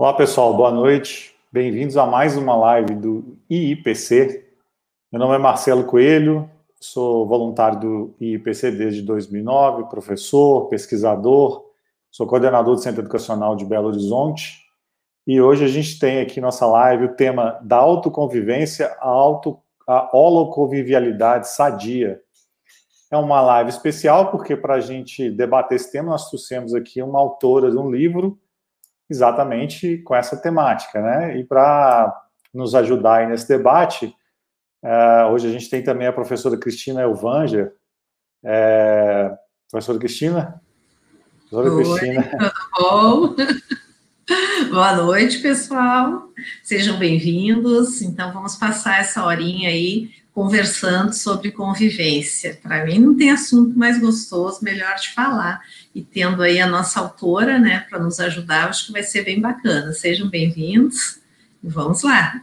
Olá, pessoal, boa noite. Bem-vindos a mais uma live do IIPC. Meu nome é Marcelo Coelho, sou voluntário do IIPC desde 2009, professor, pesquisador, sou coordenador do Centro Educacional de Belo Horizonte. E hoje a gente tem aqui nossa live o tema da autoconvivência, a, auto, a holoconvivialidade sadia. É uma live especial porque para a gente debater esse tema nós trouxemos aqui uma autora de um livro exatamente com essa temática, né? E para nos ajudar nesse debate, é, hoje a gente tem também a professora Cristina Elvanger. É, professora Cristina? Professora Oi, Cristina. Tudo bom? Boa noite, pessoal. Sejam bem-vindos. Então, vamos passar essa horinha aí conversando sobre convivência. Para mim, não tem assunto mais gostoso, melhor de falar. E tendo aí a nossa autora, né, para nos ajudar, acho que vai ser bem bacana. Sejam bem-vindos e vamos lá.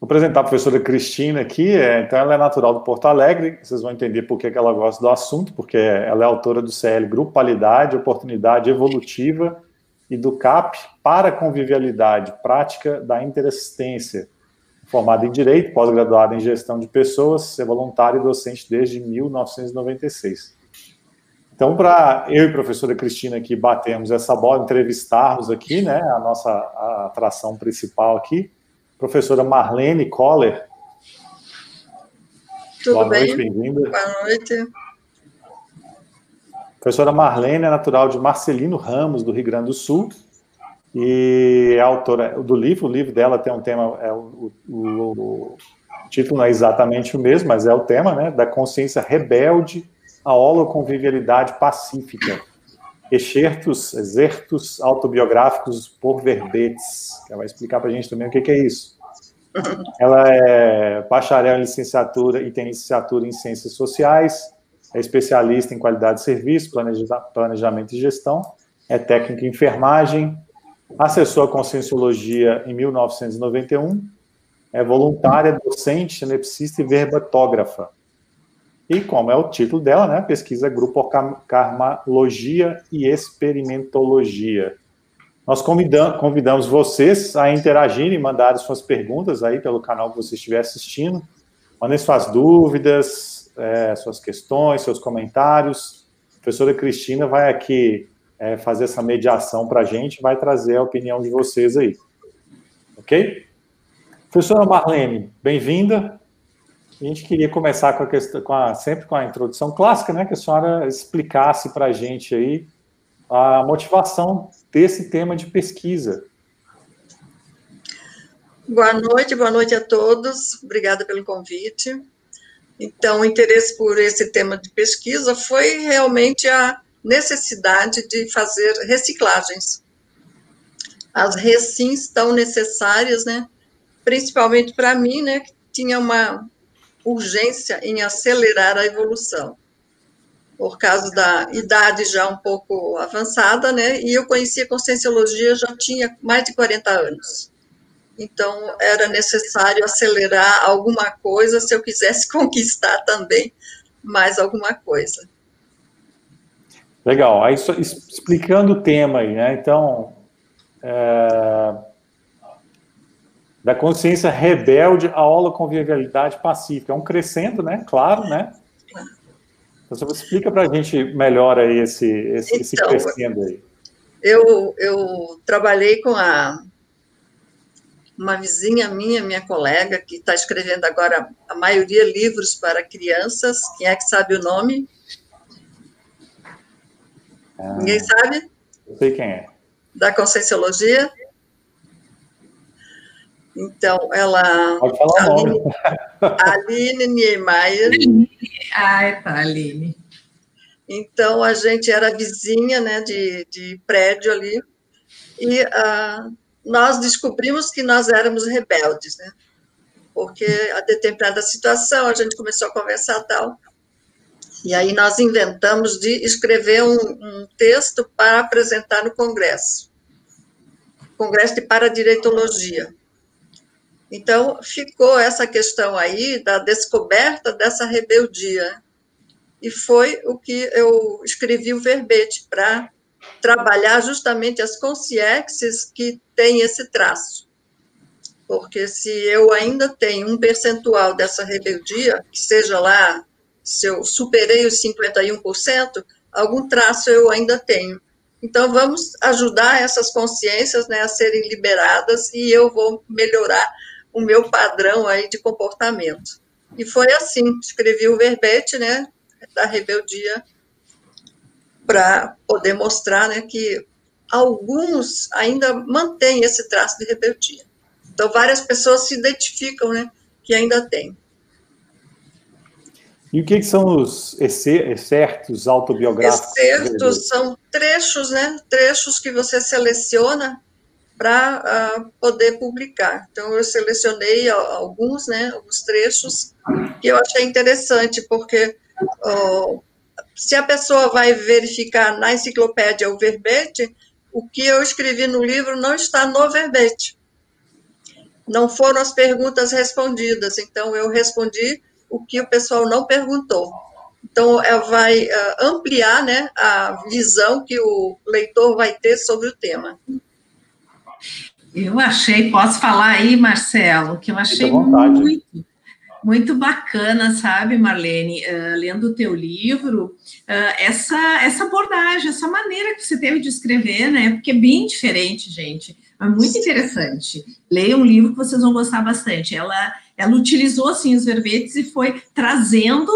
Vou apresentar a professora Cristina aqui, é, então ela é natural do Porto Alegre, vocês vão entender por que ela gosta do assunto, porque ela é autora do CL Grupalidade, Oportunidade Evolutiva e do CAP para Convivialidade, Prática da Interassistência, formada em Direito, pós-graduada em Gestão de Pessoas, é voluntária e docente desde 1996. Então, para eu e a professora Cristina aqui batemos essa bola, entrevistarmos aqui, né, a nossa a atração principal aqui, professora Marlene Coller. Tudo Boa bem? noite, bem-vinda. Boa noite. Professora Marlene é natural de Marcelino Ramos, do Rio Grande do Sul, e é autora do livro. O livro dela tem um tema, é o, o, o, título não é exatamente o mesmo, mas é o tema, né? Da consciência rebelde à holoconvivialidade pacífica. Excertos, exertos autobiográficos por verbetes. Ela vai explicar para a gente também o que, que é isso. Ela é bacharel em licenciatura e tem licenciatura em ciências sociais, é especialista em qualidade de serviço, planejamento e gestão, é técnica em enfermagem, acessou a Conscienciologia em 1991, é voluntária, docente, cenepsista e verbatógrafa. E como é o título dela, né, pesquisa Grupo Karmalogia e Experimentologia. Nós convidamos, vocês a interagirem mandarem suas perguntas aí pelo canal que você estiver assistindo. Mandem suas dúvidas, é, suas questões, seus comentários. A professora Cristina vai aqui é, fazer essa mediação para a gente, vai trazer a opinião de vocês aí. Ok? Professora Marlene, bem-vinda. A gente queria começar com a questão, com a, sempre com a introdução clássica, né? Que a senhora explicasse para a gente aí a motivação desse tema de pesquisa. Boa noite, boa noite a todos. Obrigada pelo convite. Então, o interesse por esse tema de pesquisa foi realmente a necessidade de fazer reciclagens. As recins tão necessárias, né? Principalmente para mim, né? Que tinha uma urgência em acelerar a evolução, por causa da idade já um pouco avançada, né? E eu conhecia Conscienciologia já tinha mais de 40 anos. Então, era necessário acelerar alguma coisa se eu quisesse conquistar também mais alguma coisa. Legal. Aí, explicando o tema aí, né? Então, é, da consciência rebelde à holoconvivialidade pacífica. É um crescendo, né? Claro, né? Então, você explica para a gente melhor aí esse, esse, esse então, crescendo aí. Eu, eu trabalhei com a, uma vizinha minha, minha colega, que está escrevendo agora a maioria livros para crianças. Quem é que sabe o nome? Ah, Ninguém sabe? Eu sei quem é. Da Conscienciologia? Então, ela. Pode falar nome. Aline Niemeyer. Ai, tá, Aline. Então, a gente era vizinha, né, de, de prédio ali, e uh, nós descobrimos que nós éramos rebeldes, né, porque a determinada situação, a gente começou a conversar tal, e aí nós inventamos de escrever um, um texto para apresentar no Congresso, Congresso de Paradireitologia. Então, ficou essa questão aí da descoberta dessa rebeldia. E foi o que eu escrevi o verbete para trabalhar justamente as consciências que têm esse traço. Porque se eu ainda tenho um percentual dessa rebeldia, que seja lá, se eu superei os 51%, algum traço eu ainda tenho. Então, vamos ajudar essas consciências né, a serem liberadas e eu vou melhorar o meu padrão aí de comportamento. E foi assim, escrevi o verbete né, da rebeldia para poder mostrar né, que alguns ainda mantêm esse traço de rebeldia. Então, várias pessoas se identificam né, que ainda têm. E o que, são os excertos autobiográficos? Excertos são trechos, né? Trechos que você seleciona para uh, ah, poder publicar. Então, eu selecionei alguns, né? Alguns trechos que eu achei interessante, porque uh, se a pessoa vai verificar na enciclopédia o verbete, o que eu escrevi no livro não está no verbete. Não foram as perguntas respondidas, então eu respondi o que o pessoal não perguntou. Então, ela vai uh, ampliar né, a visão que o leitor vai ter sobre o tema. Eu achei, posso falar aí, Marcelo, que eu achei muito, muito bacana, sabe, Marlene, uh, lendo o teu livro, uh, essa, essa abordagem, essa maneira que você teve de escrever, né, porque é bem diferente, gente, é muito interessante. Leia um livro que vocês vão gostar bastante. Ela ela utilizou, assim, os verbetes e foi trazendo,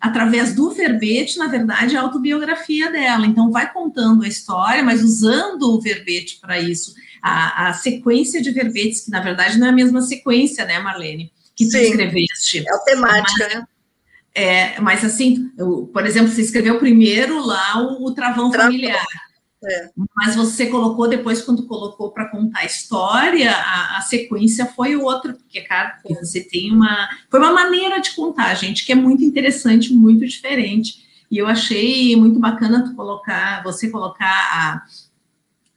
através do verbete, na verdade, a autobiografia dela. Então, vai contando a história, mas usando o verbete para isso. A, a, sequência de verbetes, que na verdade não é a mesma sequência, né, Marlene? Que Sim, tu escreveste. É a temática, mas, né? É, mas assim, por exemplo, você escreveu primeiro lá o, o travão, travão familiar. É. Mas você colocou depois, quando colocou para contar a história, a, a, sequência foi outra, porque, cara, você tem uma. Foi uma maneira de contar, gente, que é muito interessante, muito diferente. E eu achei muito bacana tu colocar, você colocar a,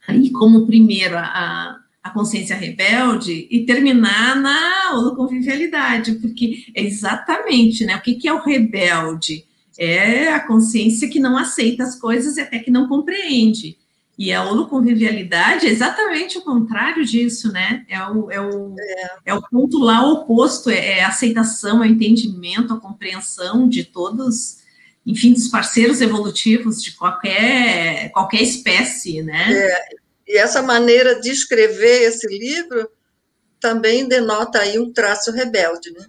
aí como primeiro a, a consciência rebelde e terminar na convivialidade, porque é exatamente, né? O que, que é o rebelde? É a consciência que não aceita as coisas e até que não compreende. E a holoconvivialidade é exatamente o contrário disso, né? É o, é o, é. é o ponto lá oposto, é, é a aceitação, é o entendimento, a compreensão de todos, enfim, dos parceiros evolutivos de qualquer, qualquer espécie, né? É. E essa maneira de escrever esse livro também denota aí um traço rebelde, né?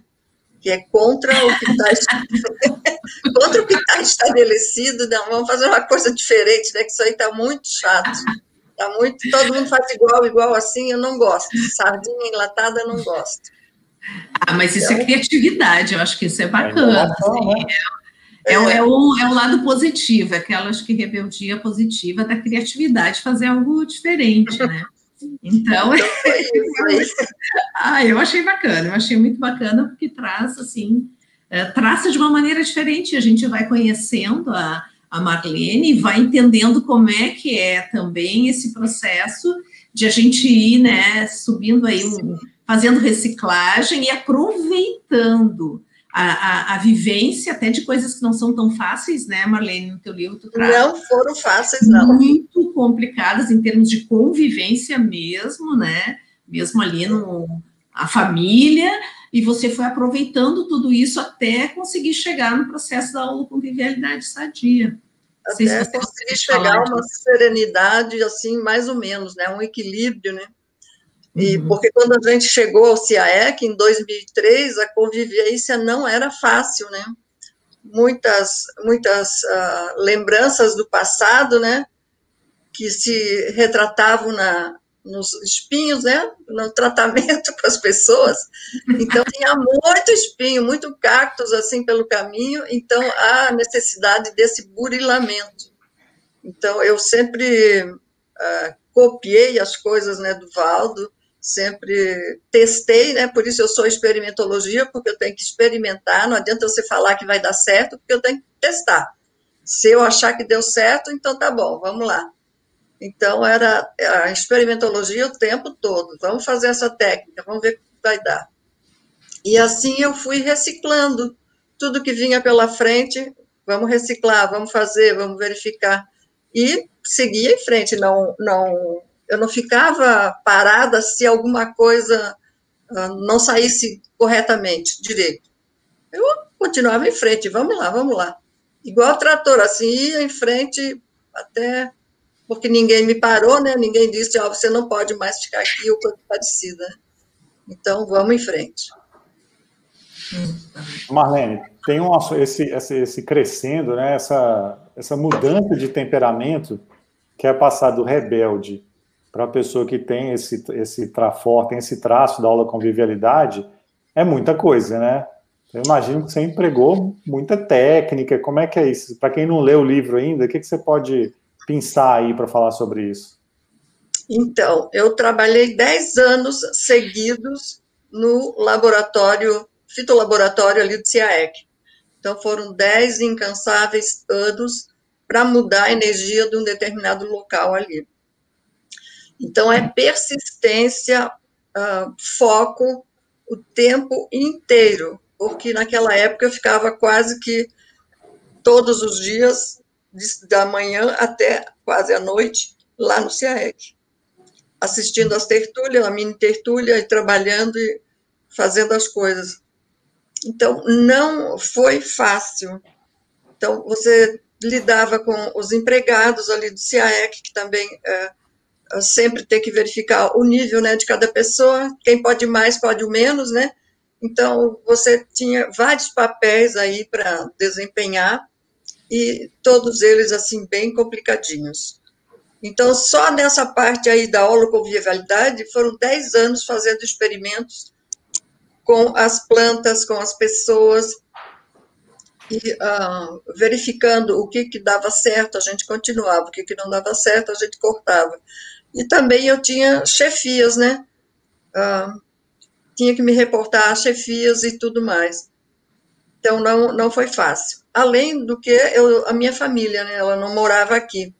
que é contra o que está contra o que está estabelecido. Não, vamos fazer uma coisa diferente, né? Que isso aí está muito chato. Tá muito, todo mundo faz igual, igual assim, eu não gosto. Sardinha enlatada, eu não gosto. Ah, mas isso é então, é criatividade, eu acho que isso é bacana. Assim, né? é, é, é, o, é o lado positivo, é aquela acho que rebeldia positiva da criatividade, fazer algo diferente, né? Então, ah, eu achei bacana, eu achei muito bacana porque traz assim, é, traça de uma maneira diferente. A gente vai conhecendo a, a Marlene e vai entendendo como é que é também esse processo de a gente ir, né, subindo aí, um, fazendo reciclagem e aproveitando a, a, a, vivência até de coisas que não são tão fáceis, né, Marlene, no teu livro tu traz. Não foram fáceis, não. Muito complicadas em termos de convivência mesmo, né, mesmo ali no a família, e você foi aproveitando tudo isso até conseguir chegar no processo da convivialidade sadia. Até se conseguir chegar a uma serenidade, assim, mais ou menos, né, um equilíbrio, né, e uhum. porque quando a gente chegou ao CIAEC em 2003, a convivência não era fácil, né? Muitas, muitas uh, lembranças do passado, né? Que se retratavam na, nos espinhos, né? No tratamento para as pessoas. Então, tinha muito espinho, muito cactos assim pelo caminho. Então, há necessidade desse burilamento. Então, eu sempre uh, copiei as coisas né, do Valdo sempre testei, né? Por isso eu sou experimentologia, porque eu tenho que experimentar, não adianta você falar que vai dar certo, porque eu tenho que testar. Se eu achar que deu certo, então tá bom, vamos lá. Então era a experimentologia o tempo todo. Vamos fazer essa técnica, vamos ver o que vai dar. E assim eu fui reciclando tudo que vinha pela frente, vamos reciclar, vamos fazer, vamos verificar. e seguia em frente, não, não, eu não ficava parada se alguma coisa uh, não saísse corretamente, direito. Eu continuava em frente, vamos lá, vamos lá. Igual trator, assim, ia em frente até porque ninguém me parou, né? Ninguém disse, ó, oh, você não pode mais ficar aqui ou coisa parecida. Então, vamos em frente. Marlene, tem um, esse, esse, esse crescendo, né? Essa, essa mudança de temperamento que é passar do rebelde para a pessoa que tem esse, esse trafor, tem esse traço da aula convivialidade, é muita coisa, né? Eu imagino que você empregou muita técnica. Como é que é isso? Para quem não leu o livro ainda, o que, que você pode pensar aí para falar sobre isso? Então, eu trabalhei 10 anos seguidos no laboratório, fitolaboratório ali do CIAEC. Então, foram 10 incansáveis anos para mudar a energia de um determinado local ali. Então, é persistência, uh, foco, o tempo inteiro, porque naquela época eu ficava quase que todos os dias, da manhã até quase à noite, lá no CIAEC, assistindo as tertúlias, a mini tertúlia, e trabalhando e fazendo as coisas. Então, não foi fácil. Então, você lidava com os empregados ali do CIAEC, que também é, sempre tem que verificar o nível né, de cada pessoa, quem pode mais, pode o menos, né? Então, você tinha vários papéis aí para desempenhar, e todos eles, assim, bem complicadinhos. Então, só nessa parte aí da holoconvivialidade, foram 10 anos fazendo experimentos com as plantas, com as pessoas, e uh, verificando o que, que dava certo, a gente continuava, o que, que não dava certo, a gente cortava. E também eu tinha chefias, né? Uh, tinha que me reportar a chefias e tudo mais. Então, não, não foi fácil. Além do que eu, a minha família, né? Ela não morava aqui.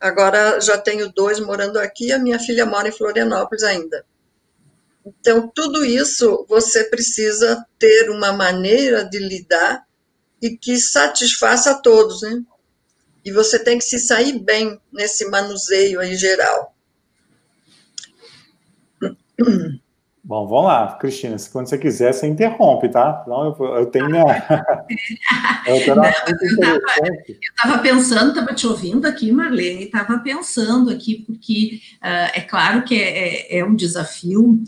Agora já tenho dois morando aqui, a minha filha mora em Florianópolis ainda. Então, tudo isso você precisa ter uma maneira de lidar e que satisfaça a todos, né? E você tem que se sair bem nesse manuseio aí geral. Bom, vamos lá, Cristina. Quando você quiser, você interrompe, tá? Não, eu, eu tenho minha. eu estava pensando, estava te ouvindo aqui, Marlene, estava pensando aqui, porque uh, é claro que é, é, é um desafio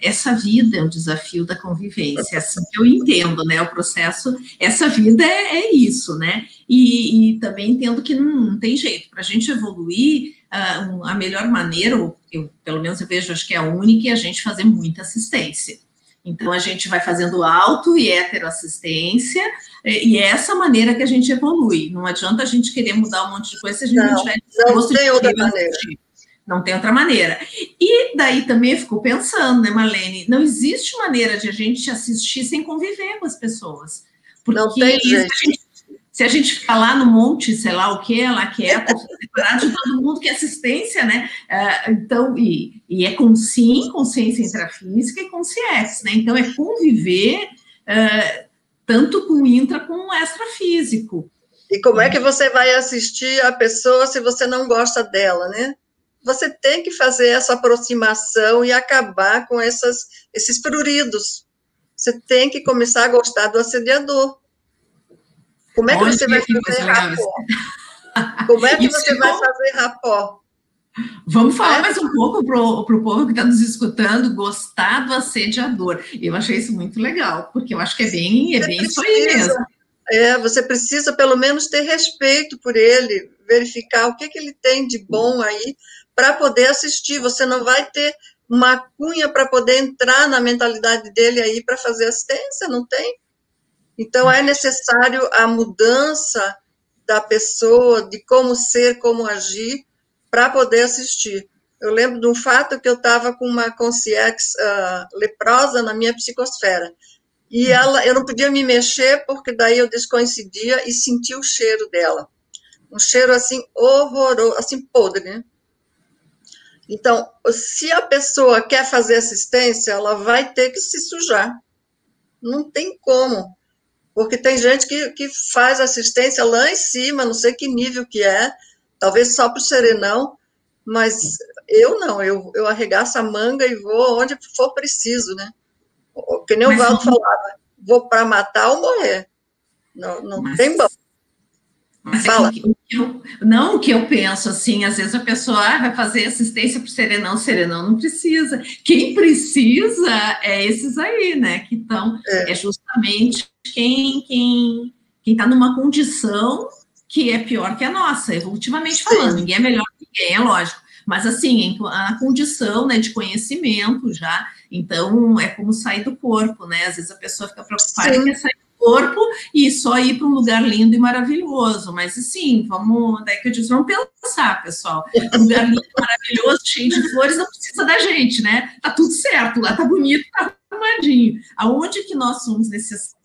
essa vida é um desafio da convivência, é assim que eu entendo, né, o processo, essa vida é, é isso, né, e, e, também entendo que não, não tem jeito, para a gente evoluir, uh, a melhor maneira, eu, pelo menos eu vejo, acho que é a única, é a gente fazer muita assistência, então a gente vai fazendo auto e heteroassistência, e é essa maneira que a gente evolui, não adianta a gente querer mudar um monte de coisa se a gente não, não tiver não tem outra maneira. Assistir não tem outra maneira. E daí também ficou pensando, né, Marlene? Não existe maneira de a gente assistir sem conviver com as pessoas. Porque não tem jeito. A gente, se a gente ficar lá no monte, sei lá o que, lá que é, de todo mundo que assistência, né? Uh, então, e, e é com sim, consciência intrafísica e CIEX, né? Então, é conviver uh, tanto com intra como extrafísico. E como é que você vai assistir a pessoa se você não gosta dela, né? você tem que fazer essa aproximação e acabar com essas, esses pruridos. Você tem que começar a gostar do assediador. Como é que Onde você vai fazer rapó? Como é que você vai fazer rapó? Vamos falar é? mais um pouco para o povo que está nos escutando, gostar do assediador. Eu achei isso muito legal, porque eu acho que é bem, é bem precisa, isso aí mesmo. É, você precisa pelo menos ter respeito por ele, verificar o que, que ele tem de bom aí, para poder assistir. Você não vai ter uma cunha para poder entrar na mentalidade dele aí para fazer assistência, não tem. Então é necessário a mudança da pessoa, de como ser, como agir, para poder assistir. Eu lembro de um fato que eu estava com uma concierge uh, leprosa na minha psicosfera. E ela, eu não podia me mexer, porque daí eu descoincidia e sentia o cheiro dela. Um cheiro assim horroroso, assim podre, né? Então, se a pessoa quer fazer assistência, ela vai ter que se sujar. Não tem como. Porque tem gente que, que faz assistência lá em cima, não sei que nível que é, talvez só para o serenão, mas eu não, eu, eu arregaço a manga e vou onde for preciso, né? Que nem o Valdo falava, vou para matar ou morrer. Não, não mas, tem bom. Mas Fala. É que, eu, não o que eu penso, assim, às vezes a pessoa ah, vai fazer assistência para o serenão, serenão não precisa. Quem precisa é esses aí, né? Que estão, é. é justamente quem quem quem está numa condição que é pior que a nossa, evolutivamente Sim. falando. Ninguém é melhor que ninguém, é lógico. Mas, assim, a condição né, de conhecimento já, então é como sair do corpo, né? Às vezes a pessoa fica preocupada Sim. que quer sair corpo e só ir para um lugar lindo e maravilhoso. Mas, assim, vamos, daí que eu disse, vamos pensar, pessoal. Um lugar lindo, maravilhoso, cheio de flores, não precisa da gente, né? Tá tudo certo, lá tá bonito, tá arrumadinho. Aonde que nós somos necessários,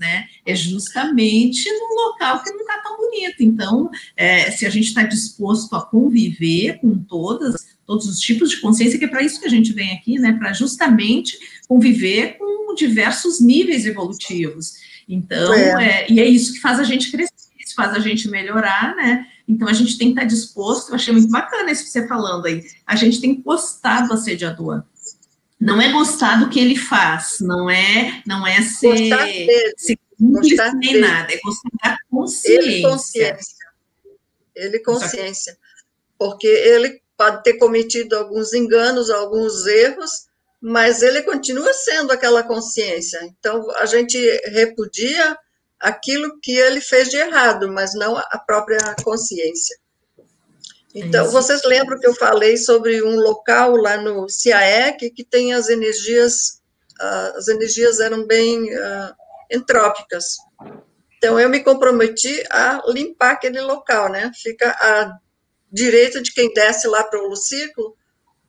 né? É justamente num local que não está tão bonito. Então, é, se a gente está disposto a conviver com todas, todos os tipos de consciência, que é para isso que a gente vem aqui, né? Para justamente conviver com diversos níveis evolutivos. Então, é. É, e é isso que faz a gente crescer, isso faz a gente melhorar, né? Então a gente tem que estar tá disposto, eu achei muito bacana isso que você falando aí. A gente tem que gostar do assediador não é gostar do que ele faz, não é, não é ser, ser cúmplice nem nada, é gostar da consciência. Ele consciência. Ele consciência. Porque ele pode ter cometido alguns enganos, alguns erros, mas ele continua sendo aquela consciência. Então, a gente repudia aquilo que ele fez de errado, mas não a própria consciência. Então, vocês lembram que eu falei sobre um local lá no CIAEC que tem as energias, uh, as energias eram bem uh, entrópicas. Então, eu me comprometi a limpar aquele local, né? Fica à direita de quem desce lá para o círculo,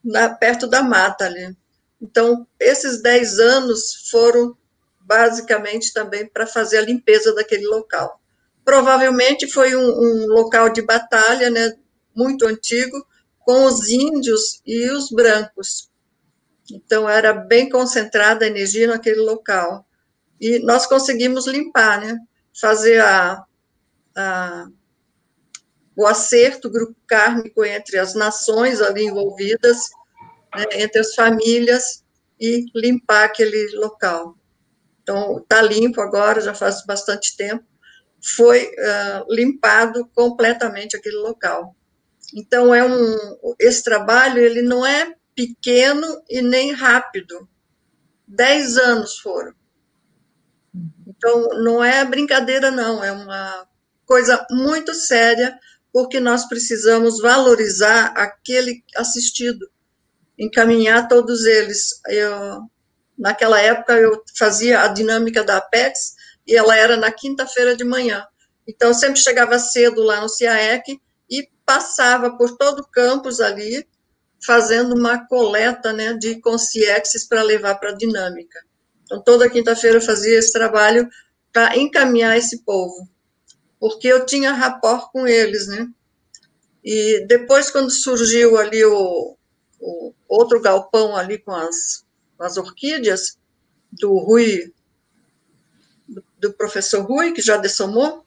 na, perto da mata ali. Então, esses 10 anos foram basicamente também para fazer a limpeza daquele local. Provavelmente foi um, um local de batalha, né? muito antigo, com os índios e os brancos. Então, era bem concentrada a energia naquele local. E nós conseguimos limpar, né? Fazer a, a, o acerto grupo kármico entre as nações ali envolvidas, né, entre as famílias, e limpar aquele local. Então, está limpo agora, já faz bastante tempo. Foi uh, limpado completamente aquele local. Então, é um, esse trabalho ele não é pequeno e nem rápido. Dez anos foram. Então, não é brincadeira, não, é uma coisa muito séria, porque nós precisamos valorizar aquele assistido, encaminhar todos eles. Eu, naquela época, eu fazia a dinâmica da Apex, e ela era na quinta-feira de manhã. Então, eu sempre chegava cedo lá no CIAEC, passava por todo o campus ali, fazendo uma coleta né, de consciências para levar para a dinâmica. Então, toda quinta-feira eu fazia esse trabalho para encaminhar esse povo, porque eu tinha rapport com eles, né? E depois, quando surgiu ali o, o outro galpão ali com as, com as orquídeas, do Rui, do, do professor Rui, que já dessomou,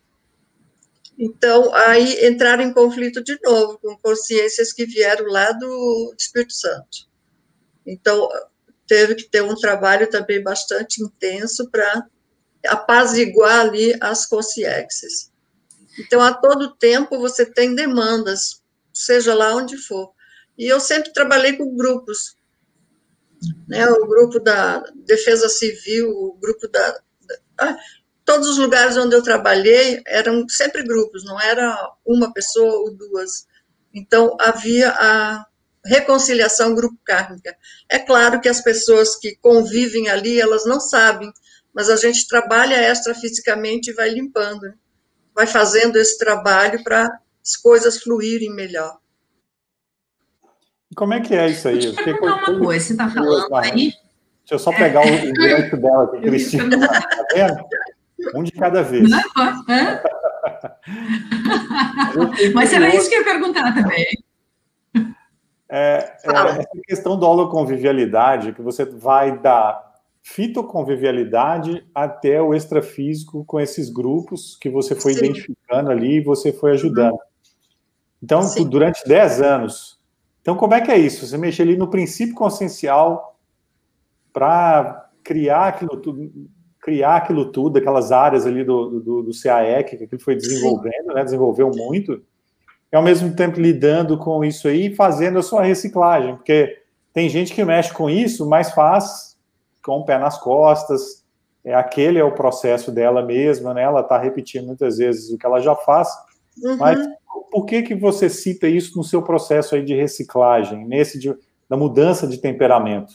então, aí entraram em conflito de novo com consciências que vieram lá do Espírito Santo. Então, teve que ter um trabalho também bastante intenso para apaziguar ali as consciências. Então, a todo tempo você tem demandas, seja lá onde for. E eu sempre trabalhei com grupos, né, o grupo da defesa civil, o grupo da, da ah, todos os lugares onde eu trabalhei eram sempre grupos, não era uma pessoa ou duas. Então, havia a reconciliação grupo kármica. É claro que as pessoas que convivem ali, elas não sabem, mas a gente trabalha extrafisicamente e vai limpando, vai fazendo esse trabalho para as coisas fluírem melhor. Como é que é isso aí? Deixa eu perguntar uma coisa, você está falando aí? Deixa eu só pegar o gancho dela aqui, Cristina. Tá vendo? Um de cada vez. Mas era isso que eu ia perguntar também. É, é, essa questão da holoconvivialidade, que você vai dar fitoconvivialidade até o extrafísico com esses grupos que você foi Sim. identificando ali e você foi ajudando. Uhum. Então, Sim. durante 10 anos. Então, como é que é isso? Você mexe ali no princípio consciencial para criar aquilo tudo, criar aquilo tudo, aquelas áreas ali do, do, do CAEC, que aquilo foi desenvolvendo, né, desenvolveu muito, e ao mesmo tempo lidando com isso aí e fazendo a sua reciclagem, porque tem gente que mexe com isso, mas faz com o pé nas costas, é, aquele é o processo dela mesma, né, ela está repetindo muitas vezes o que ela já faz, uhum. mas por que que você cita isso no seu processo aí de reciclagem, nesse de, da mudança de temperamento?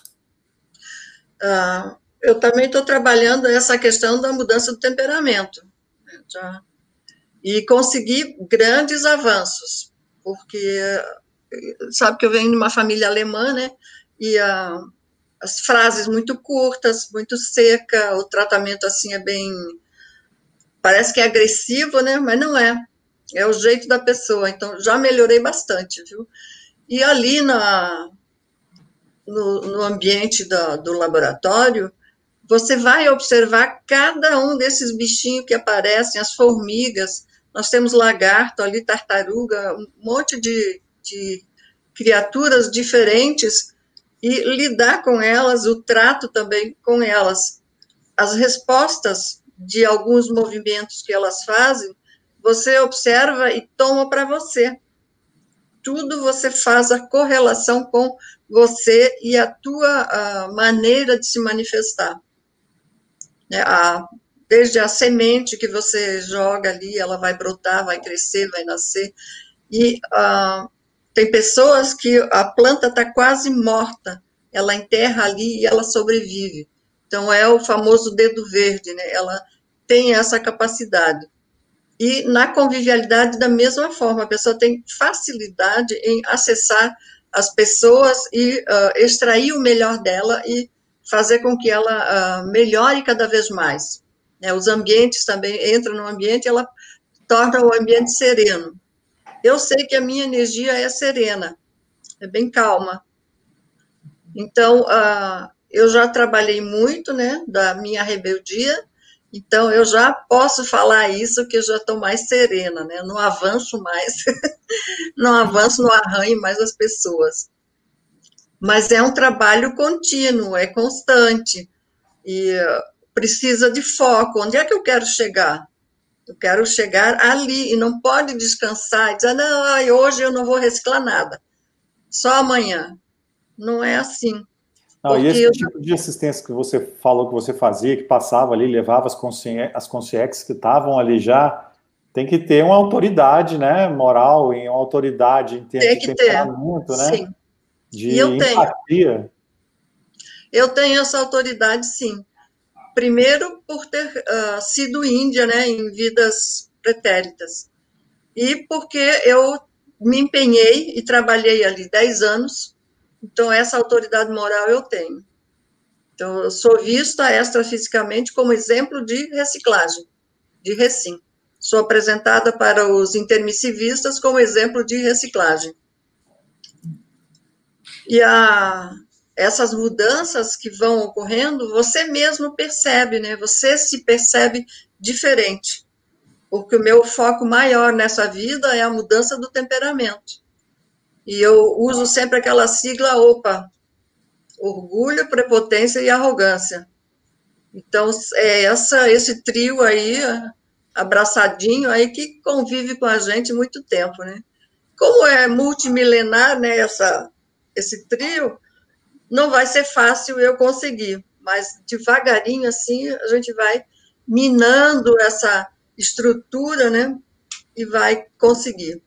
Ah, eu também estou trabalhando essa questão da mudança do temperamento. Né, já, e consegui grandes avanços, porque sabe que eu venho de uma família alemã, né? E a, as frases muito curtas, muito seca, o tratamento assim é bem parece que é agressivo, né? Mas não é. É o jeito da pessoa. Então já melhorei bastante, viu? E ali na no, no ambiente da, do laboratório, você vai observar cada um desses bichinhos que aparecem, as formigas, nós temos lagarto ali, tartaruga, um monte de, de criaturas diferentes e lidar com elas, o trato também com elas. As respostas de alguns movimentos que elas fazem, você observa e toma para você. Tudo você faz a correlação com você e a tua a maneira de se manifestar. Né, a, desde a semente que você joga ali, ela vai brotar, vai crescer, vai nascer. E uh, tem pessoas que a planta está quase morta, ela enterra ali e ela sobrevive. Então é o famoso dedo verde, né? Ela tem essa capacidade. E na convivialidade, da mesma forma, a pessoa tem facilidade em acessar as pessoas e uh, extrair o melhor dela e fazer com que ela uh, melhore cada vez mais. Né, os ambientes também, entra no ambiente, ela torna o ambiente sereno. Eu sei que a minha energia é serena, é bem calma. Então, uh, eu já trabalhei muito, né, da minha rebeldia, então eu já posso falar isso, que eu já estou mais serena, né, não avanço mais, não avanço, não arranho mais as pessoas mas é um trabalho contínuo, é constante, e precisa de foco. Onde é que eu quero chegar? Eu quero chegar ali, e não pode descansar e dizer, não, hoje eu não vou reciclar nada, só amanhã. Não é assim. Não, e esse eu... tipo de assistência que você falou que você fazia, que passava ali, levava as, consciências as consciências que estavam ali já, tem que ter uma autoridade, né, moral, e uma autoridade em termos de temperamento, né? Sim de e eu empatia. Tenho. Eu tenho essa autoridade, sim. Primeiro, por ter uh, sido índia, né, em vidas pretéritas. E porque eu me empenhei e trabalhei ali 10 anos, então essa autoridade moral eu tenho. Então, eu sou vista extrafisicamente como exemplo de reciclagem, de recim. Sou apresentada para os intermissivistas como exemplo de reciclagem. E a, essas mudanças que vão ocorrendo, você mesmo percebe, né? Você se percebe diferente. Porque o meu foco maior nessa vida é a mudança do temperamento. E eu uso sempre aquela sigla OPA: orgulho, prepotência e arrogância. Então, é essa, esse trio aí, abraçadinho aí, que convive com a gente muito tempo, né? Como é multimilenar, né, essa, esse trio, não vai ser fácil eu conseguir, mas devagarinho assim a gente vai minando essa estrutura, né? E vai conseguir.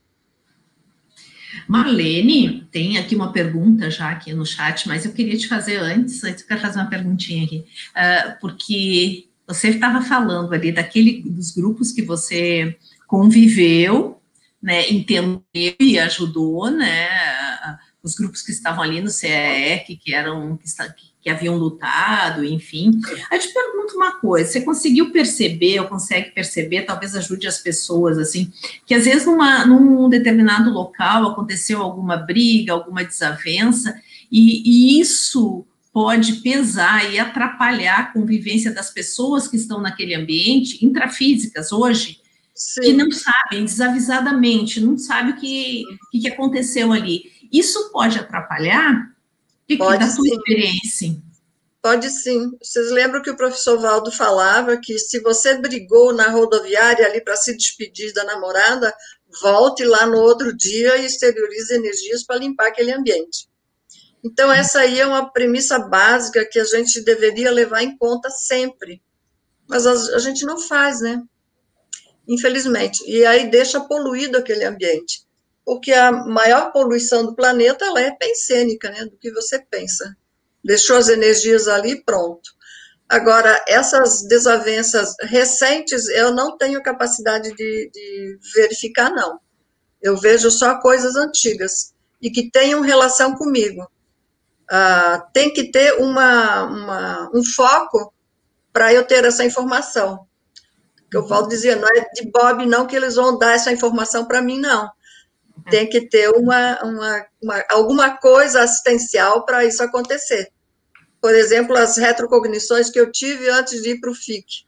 Marlene, tem aqui uma pergunta já aqui no chat, mas eu queria te fazer antes, antes eu quero fazer uma perguntinha aqui, uh, porque você estava falando ali daquele dos grupos que você conviveu, né, entendeu e ajudou, né, os grupos que estavam ali no CEEC, que eram que, que haviam lutado, enfim. Aí eu te pergunto uma coisa: você conseguiu perceber, ou consegue perceber, talvez ajude as pessoas, assim, que às vezes numa, num determinado local aconteceu alguma briga, alguma desavença, e, e isso pode pesar e atrapalhar a convivência das pessoas que estão naquele ambiente, intrafísicas hoje, Sim. que não sabem, desavisadamente, não sabem o que, que, que aconteceu ali. Isso pode atrapalhar? Que, pode, da sua experiência? Pode sim. Vocês lembram que o professor Valdo falava que se você brigou na rodoviária ali para se despedir da namorada, volte lá no outro dia e exteriorize energias para limpar aquele ambiente. Então, essa aí é uma premissa básica que a gente deveria levar em conta sempre. Mas a gente não faz, né? Infelizmente. E aí deixa poluído aquele ambiente. Porque a maior poluição do planeta ela é pensênica, né? Do que você pensa. Deixou as energias ali pronto. Agora, essas desavenças recentes, eu não tenho capacidade de, de verificar, não. Eu vejo só coisas antigas e que tenham relação comigo. Ah, tem que ter uma, uma um foco para eu ter essa informação. Que eu volto dizer, não é de Bob não que eles vão dar essa informação para mim, não. Tem que ter uma, uma, uma alguma coisa assistencial para isso acontecer. Por exemplo, as retrocognições que eu tive antes de ir para o FIC.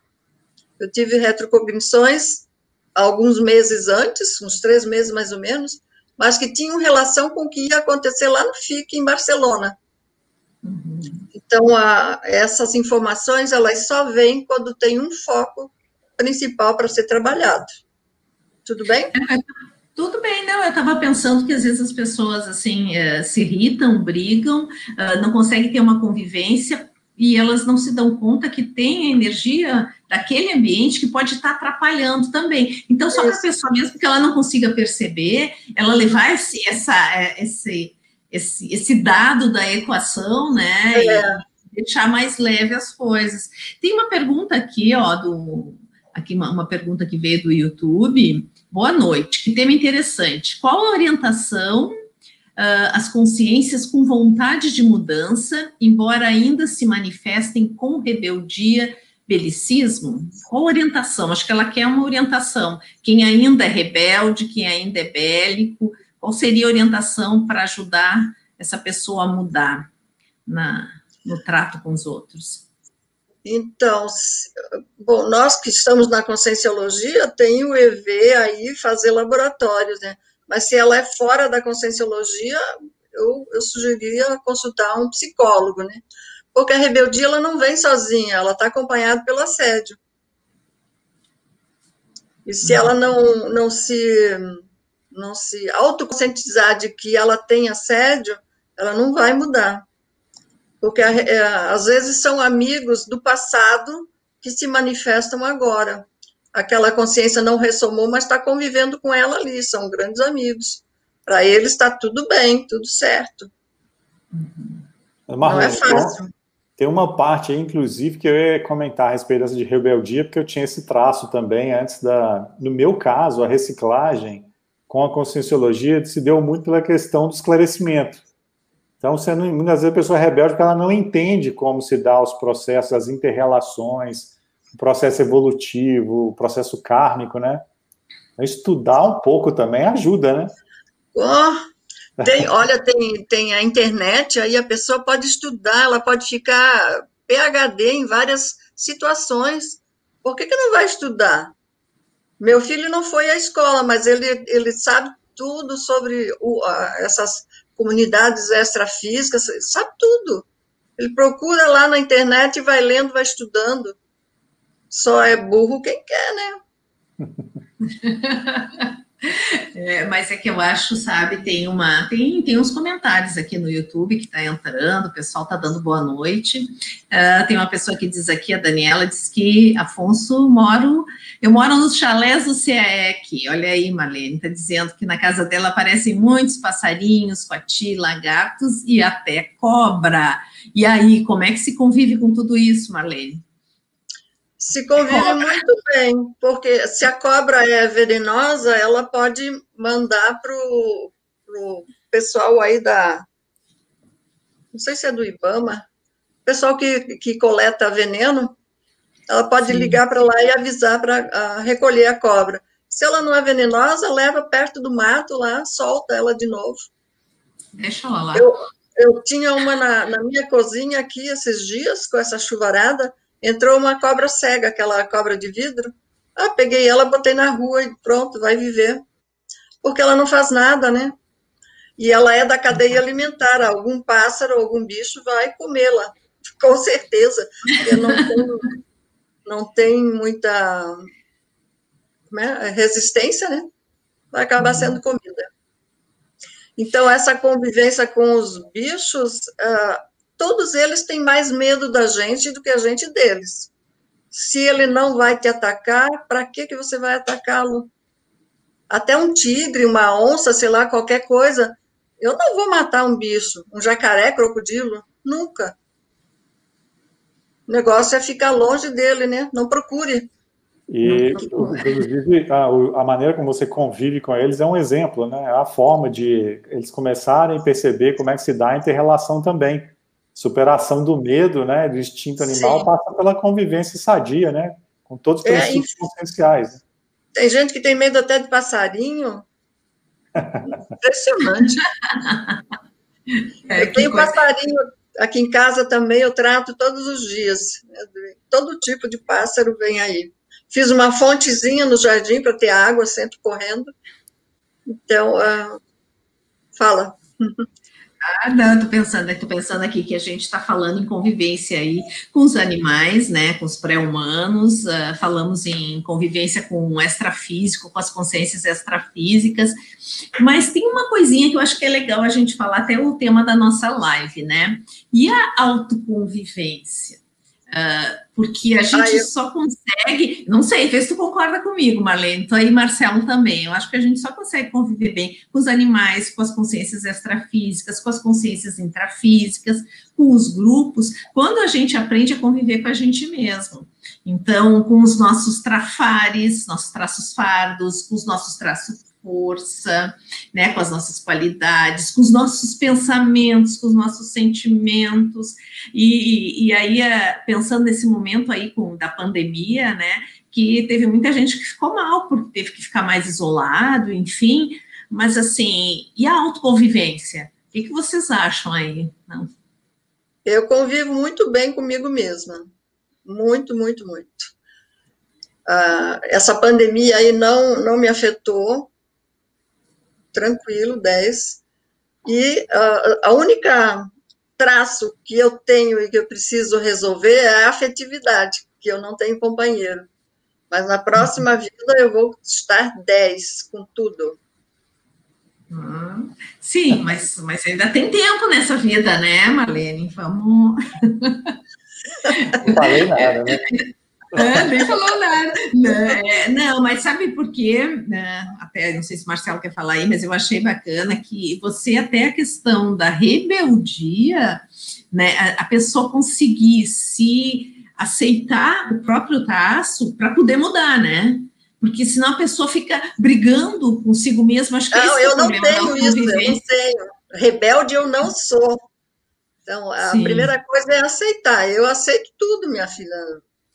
Eu tive retrocognições alguns meses antes, uns três meses mais ou menos, mas que tinham relação com o que ia acontecer lá no FIC, em Barcelona. Então, a, essas informações, elas só vêm quando tem um foco principal para ser trabalhado. Tudo bem? Tudo bem, não, eu estava pensando que às vezes as pessoas, assim, uh, se irritam, brigam, uh, não conseguem ter uma convivência e elas não se dão conta que tem a energia daquele ambiente que pode estar atrapalhando também. Então, só para a pessoa, mesmo que ela não consiga perceber, ela levar esse, essa, é, esse, esse, esse dado da equação, né? É. E deixar mais leve as coisas. Tem uma pergunta aqui, ó, do aqui uma, uma pergunta que veio do YouTube. Boa noite, que tema interessante. Qual a orientação uh, as consciências com vontade de mudança, embora ainda se manifestem com rebeldia, belicismo? Qual orientação? Acho que ela quer uma orientação. Quem ainda é rebelde, quem ainda é bélico, qual seria a orientação para ajudar essa pessoa a mudar na, no trato com os outros? Então, bom, nós que estamos na conscienciologia, tem o EV aí fazer laboratórios, né? Mas se ela é fora da conscienciologia, eu, eu sugeriria consultar um psicólogo, né? Porque a rebeldia ela não vem sozinha, ela está acompanhada pelo assédio. E se ela não, não se não se autoconscientizar de que ela tem assédio, ela não vai mudar. Porque é, às vezes são amigos do passado que se manifestam agora. Aquela consciência não ressomou, mas está convivendo com ela ali, são grandes amigos. Para eles está tudo bem, tudo certo. Uhum. não é fácil. Tem uma parte aí, inclusive, que eu ia comentar a respeito de rebeldia, porque eu tinha esse traço também antes da. No meu caso, a reciclagem com a conscienciologia se deu muito pela questão do esclarecimento. Então, você muitas vezes a pessoa é rebelde porque ela não entende como se dá os processos, as interrelações, o processo evolutivo, o processo kármico, né? Então, estudar um pouco também ajuda, né? Oh, tem, olha, tem, tem a internet, aí a pessoa pode estudar, ela pode ficar PhD em várias situações. Por que, que não vai estudar? Meu filho não foi à escola, mas ele, ele sabe tudo sobre o, essas comunidades extrafísicas, sabe tudo. Ele procura lá na internet e vai lendo, vai estudando. Só é burro quem quer, né? É, mas é que eu acho, sabe, tem uma, tem, tem uns comentários aqui no YouTube que está entrando, o pessoal está dando boa noite. Uh, tem uma pessoa que diz aqui, a Daniela, diz que Afonso moro, eu moro nos chalés do CAEC. Olha aí, Marlene, está dizendo que na casa dela aparecem muitos passarinhos, coati, lagartos e até cobra. E aí, como é que se convive com tudo isso, Marlene? Se convive muito bem, porque se a cobra é venenosa, ela pode mandar para o pessoal aí da. Não sei se é do Ibama, pessoal que, que coleta veneno, ela pode Sim. ligar para lá e avisar para recolher a cobra. Se ela não é venenosa, leva perto do mato lá, solta ela de novo. Deixa ela lá. Eu, eu tinha uma na, na, minha cozinha aqui esses dias, com essa chuvarada, entrou uma cobra cega, aquela cobra de vidro. Ah, peguei ela, botei na rua e pronto, vai viver. Porque ela não faz nada, né? E ela é da cadeia alimentar, algum pássaro, algum bicho vai comê-la, com certeza. Porque não tem, não tem muita é? resistência, né? Vai acabar uhum. sendo comida. Então, essa convivência com os bichos, uh, todos eles têm mais medo da gente do que a gente deles. Se ele não vai te atacar, para que, que você vai atacá-lo? Até um tigre, uma onça, sei lá, qualquer coisa. Eu não vou matar um bicho, um jacaré, crocodilo, nunca. O negócio é ficar longe dele, né? Não procure. E, inclusive, a, a, maneira como você convive com eles é um exemplo, né? É a forma de eles começarem a perceber como é que se dá a inter-relação também. Superação do medo, né? Do instinto animal Sim. passa pela convivência sadia, né? Com todos os é, princípios é, essenciais. Né? Tem gente que tem medo até de passarinho. Impressionante. É, eu tenho coisa... passarinho aqui em casa também, eu trato todos os dias. Todo tipo de pássaro vem aí. Fiz uma fontezinha no jardim para ter água sempre correndo. Então, uh, fala. Ah, não, tô pensando, tô pensando aqui que a gente está falando em convivência aí com os animais, né, com os pré-humanos, uh, falamos em convivência com o extrafísico, com as consciências extrafísicas, mas tem uma coisinha que eu acho que é legal a gente falar, até o tema da nossa live, né, e a autoconvivência? Uh, porque a gente ah, eu... só consegue, não sei, vê se tu concorda comigo, Marlene, tu aí, Marcelo também, eu acho que a gente só consegue conviver bem com os animais, com as consciências extrafísicas, com as consciências intrafísicas, com os grupos, quando a gente aprende a conviver com a gente mesmo. Então, com os nossos trafares, nossos traços fardos, com os nossos traços força, né, com as nossas qualidades, com os nossos pensamentos, com os nossos sentimentos, e, e aí, é, pensando nesse momento aí com, da pandemia, né, que teve muita gente que ficou mal, porque teve que ficar mais isolado, enfim, mas assim, e a autoconvivência? O que, que vocês acham aí? Não? Eu convivo muito bem comigo mesma, muito, muito, muito. Uh, essa pandemia aí não, não me afetou, tranquilo, 10. E uh, a única traço que eu tenho e que eu preciso resolver é a afetividade, que eu não tenho companheiro. Mas na próxima uhum. vida eu vou estar 10 com tudo. Hum, sim, mas, mas ainda tem tempo nessa vida, né, Marlene? Vamos. Não falei nada, né? É, nem falou nada. Não, é, não, mas sabe por quê? Né, até, não sei se o Marcelo quer falar aí, mas eu achei bacana que você, até a questão da rebeldia, né, a, a pessoa conseguir se aceitar o próprio traço para poder mudar, né? Porque senão a pessoa fica brigando consigo mesma. Acho que não, eu não tenho isso, eu não tenho. Rebelde eu não sou. Então, a Sim. primeira coisa é aceitar. Eu aceito tudo, minha filha.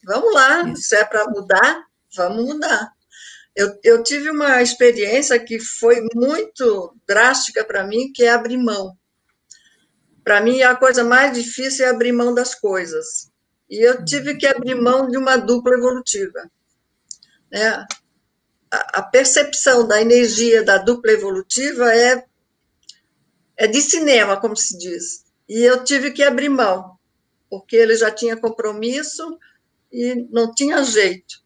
Vamos lá, Isso. se é para mudar, vamos mudar. Eu, eu tive uma experiência que foi muito drástica para mim, que é abrir mão. Para mim, a coisa mais difícil é abrir mão das coisas. E eu tive que abrir mão de uma dupla evolutiva. É, a, a percepção da energia da dupla evolutiva é, é de cinema, como se diz. E eu tive que abrir mão, porque ele já tinha compromisso, e não tinha jeito.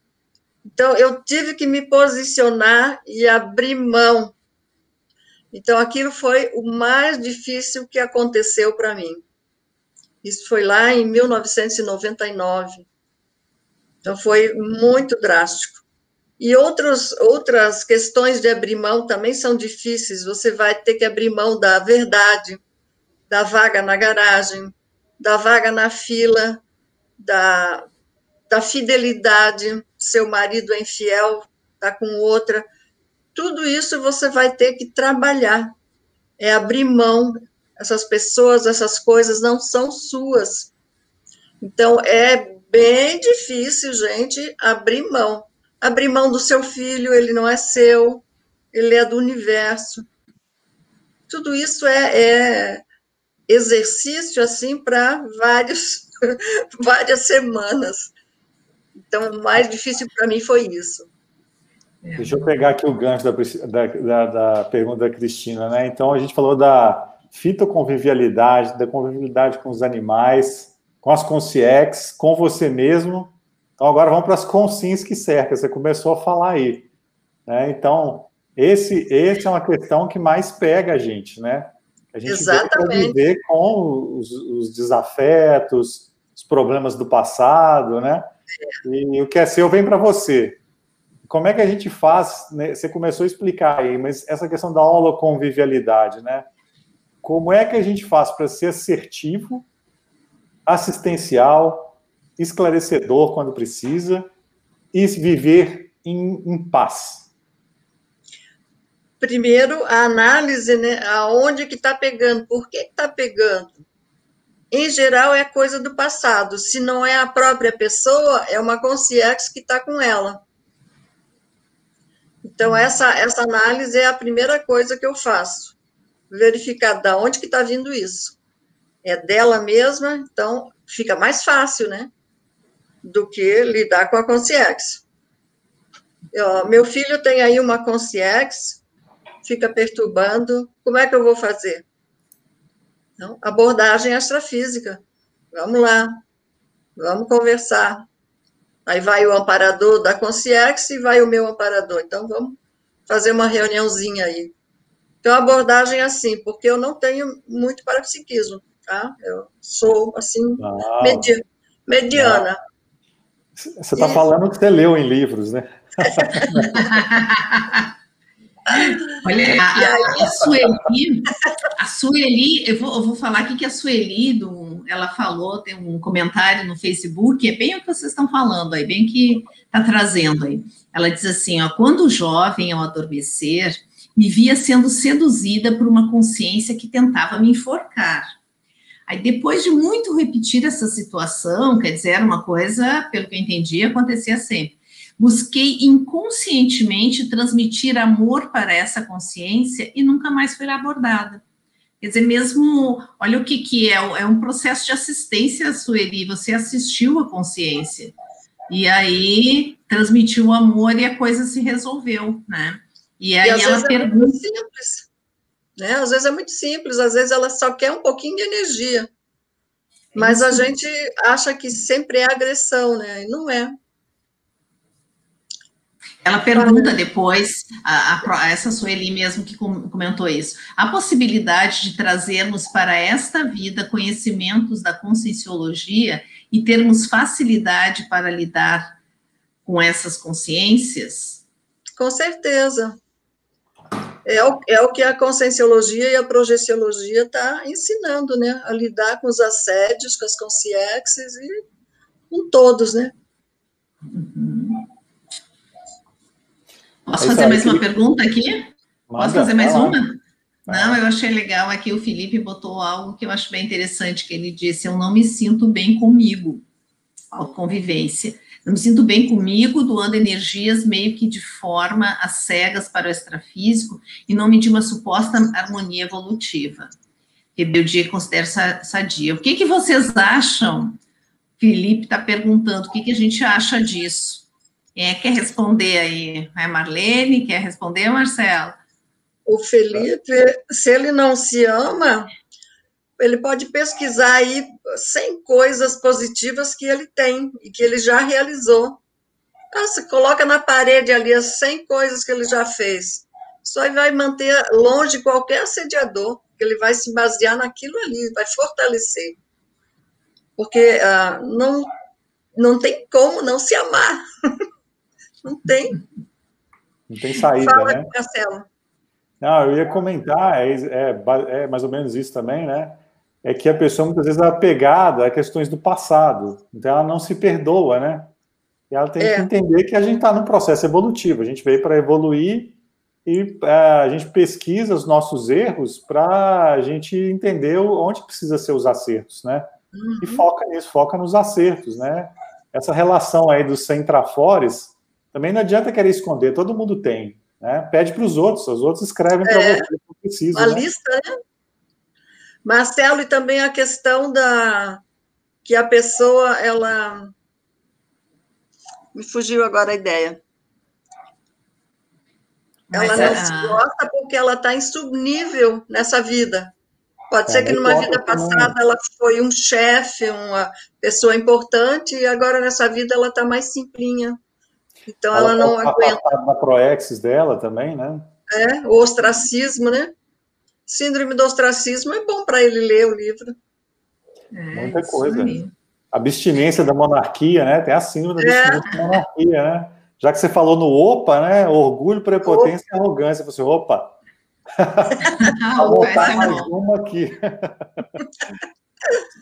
Então, eu tive que me posicionar e abrir mão. Então, aquilo foi o mais difícil que aconteceu para mim. Isso foi lá em 1999. Então, foi muito drástico. E outros, outras questões de abrir mão também são difíceis. Você vai ter que abrir mão da verdade, da vaga na garagem, da vaga na fila, da, da fidelidade, seu marido é infiel, está com outra. Tudo isso você vai ter que trabalhar. É abrir mão. Essas pessoas, essas coisas não são suas. Então, é bem difícil, gente, abrir mão. Abrir mão do seu filho, ele não é seu, ele é do universo. Tudo isso é, é, exercício assim para várias semanas. Então, o mais difícil para mim foi isso. É. Deixa eu pegar aqui o gancho da, da, da, pergunta da Cristina, né? Então, a gente falou da fitoconvivialidade, da convivialidade com os animais, com as consciex, com você mesmo. Então, agora vamos para as consins que cercam. Você começou a falar aí. Né? Então, esse, esse é uma questão que mais pega a gente, né? A gente Exatamente. viver com os, os, desafetos, os problemas do passado, né? E o que é seu vem para você. Como é que a gente faz? Né? Você começou a explicar aí, mas essa questão da holoconvivialidade, né? Como é que a gente faz para ser assertivo, assistencial, esclarecedor quando precisa e viver em, em paz? primeiro a análise, né, aonde que está pegando, por que está pegando. Em geral é coisa do passado, se não é a própria pessoa, é uma consciência que está com ela. Então essa essa análise é a primeira coisa que eu faço, verificar da onde que está vindo isso. É dela mesma, então fica mais fácil, né, do que lidar com a consciência. meu filho tem aí uma consciência fica perturbando, como é que eu vou fazer? Então, abordagem extrafísica. Vamos lá, vamos conversar. Aí vai o amparador da consciência e vai o meu amparador. Então, vamos fazer uma reuniãozinha aí. Então, abordagem é assim, porque eu não tenho muito parapsiquismo, tá? Eu sou, assim, ah, medi mediana. Você está falando que você leu em livros, né? Olha, a, a, Sueli, a Sueli, eu vou, eu vou falar aqui que a Sueli, do, ela falou, tem um comentário no Facebook, é bem o que vocês estão falando aí, bem que está trazendo aí. Ela diz assim, ó, quando jovem, ao adormecer, me via sendo seduzida por uma consciência que tentava me enforcar. Aí, depois de muito repetir essa situação, quer dizer, era uma coisa, pelo que eu entendi, acontecia sempre Busquei inconscientemente transmitir amor para essa consciência e nunca mais foi abordada. Quer dizer, mesmo, olha o que, que é, é um processo de assistência, Sueli, você assistiu a consciência, e aí transmitiu o amor e a coisa se resolveu, né? E aí e ela é pergunta... É simples, né? Às vezes é muito simples, às vezes ela só quer um pouquinho de energia, mas a gente acha que sempre é agressão, né? E não é. Ela pergunta depois, a, a, essa Sueli mesmo que comentou isso, a possibilidade de trazermos para esta vida conhecimentos da conscienciologia e termos facilidade para lidar com essas consciências? Com certeza. É o, é o que a conscienciologia e a projeciologia está ensinando, né? A lidar com os assédios, com as consciências e com todos, né? Uhum. Posso fazer mais uma pergunta aqui? Posso fazer mais uma? Não, eu achei legal aqui, o Felipe botou algo que eu acho bem interessante, que ele disse, eu não me sinto bem comigo, a convivência. Eu me sinto bem comigo, doando energias meio que de forma às cegas para o extrafísico, em nome de uma suposta harmonia evolutiva. Rebeldia considero sadia. O que, que vocês acham? Felipe está perguntando, o que, que a gente acha disso? Quem é que quer responder aí? É Marlene? Quer responder, Marcelo? O Felipe, se ele não se ama, ele pode pesquisar aí 100 coisas positivas que ele tem e que ele já realizou. Nossa, coloca na parede ali as 100 coisas que ele já fez. Só vai manter longe qualquer assediador, que ele vai se basear naquilo ali, vai fortalecer. Porque ah, não, não tem como não se amar. Não tem. Não tem saída, Fala, né? Marcelo. Não, eu ia comentar, é, é, é, mais ou menos isso também, né? É que a pessoa muitas vezes é apegada a questões do passado, então ela não se perdoa, né? E ela tem é. que entender que a gente está num processo evolutivo, a gente veio para evoluir e é, a gente pesquisa os nossos erros para a gente entender onde precisa ser os acertos, né? Uhum. E foca nisso, foca nos acertos, né? Essa relação aí dos centrafores, também não adianta querer esconder, todo mundo tem. Né? Pede para os outros, os outros escrevem para é, você, não precisa. Uma né? lista, né? Marcelo, e também a questão da que a pessoa, ela me fugiu agora a ideia. Ela Mas, não a... se gosta porque ela está em subnível nessa vida. Pode é, ser que numa vida passada ela foi um chefe, uma pessoa importante, e agora nessa vida ela está mais simplinha. Então ela, ela não aguenta. Na proexis dela também, né? É, o ostracismo, né? Síndrome do ostracismo é bom para ele ler o livro. É, Muita coisa. Aí. Abstinência da monarquia, né? Tem a síndrome da é. abstinência é. da monarquia, né? Já que você falou no opa, né? Orgulho, prepotência opa. e arrogância. Você, opa. Vou botar mais uma aqui.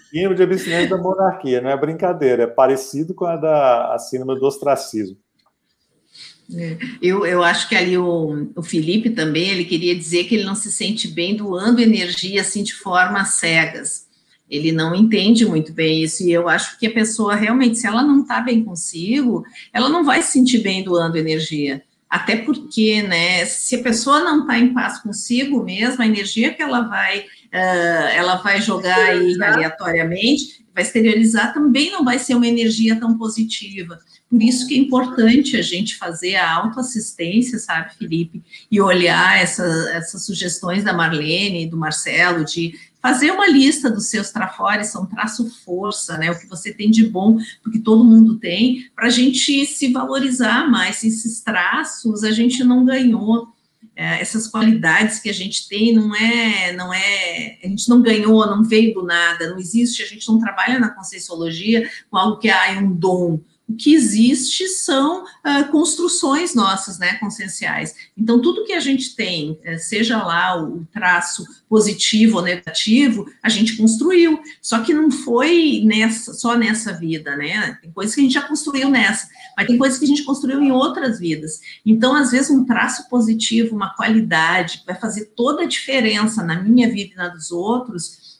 síndrome de abstinência da monarquia, não é brincadeira, é parecido com a da a síndrome do ostracismo. É. Eu, eu acho que ali o, o Felipe também, ele queria dizer que ele não se sente bem doando energia assim de forma cegas. Ele não entende muito bem isso, e eu acho que a pessoa realmente, se ela não está bem consigo, ela não vai se sentir bem doando energia. Até porque, né, se a pessoa não está em paz consigo mesma, a energia que ela vai, uh, ela vai jogar aí aleatoriamente, vai exteriorizar, também não vai ser uma energia tão positiva. Por isso que é importante a gente fazer a autoassistência, sabe, Felipe, e olhar essa, essas sugestões da Marlene, do Marcelo, de fazer uma lista dos seus trafores, são traço força, né, o que você tem de bom, porque todo mundo tem, para a gente se valorizar mais. Esses traços a gente não ganhou, essas qualidades que a gente tem não é, não é, a gente não ganhou, não veio do nada, não existe, a gente não trabalha na conscienciologia com algo que ah, é um dom, o que existe são uh, construções nossas, né, conscienciais. Então, tudo que a gente tem, eh, seja lá o traço positivo ou negativo, a gente construiu. Só que não foi nessa, só nessa vida, né? Tem coisas que a gente já construiu nessa, mas tem coisas que a gente construiu em outras vidas. Então, às vezes, um traço positivo, uma qualidade, vai fazer toda a diferença na minha vida e na dos outros,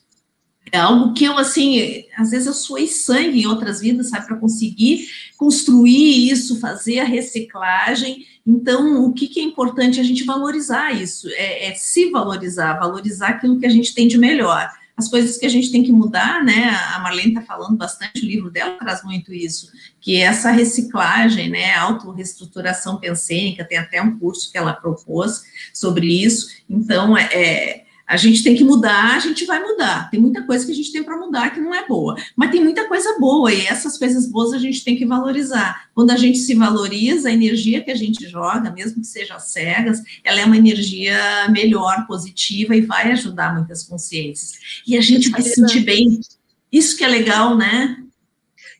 é algo que eu, assim, às vezes eu suei sangue em outras vidas, sabe, para conseguir construir isso, fazer a reciclagem. Então, o que, que é importante a gente valorizar isso, é, é, se valorizar, valorizar aquilo que a gente tem de melhor. As coisas que a gente tem que mudar, né? A Marlene está falando bastante, o livro dela traz muito isso, que é essa reciclagem, né? Auto-reestruturação pensênica, tem até um curso que ela propôs sobre isso. Então, é, é a gente tem que mudar, a gente vai mudar. Tem muita coisa que a gente tem para mudar que não é boa, mas tem muita coisa boa e essas coisas boas a gente tem que valorizar. Quando a gente se valoriza, a energia que a gente joga, mesmo que seja cegas, ela é uma energia melhor, positiva e vai ajudar muitas consciências. E a gente vai se sentir bem. Isso que é legal, né?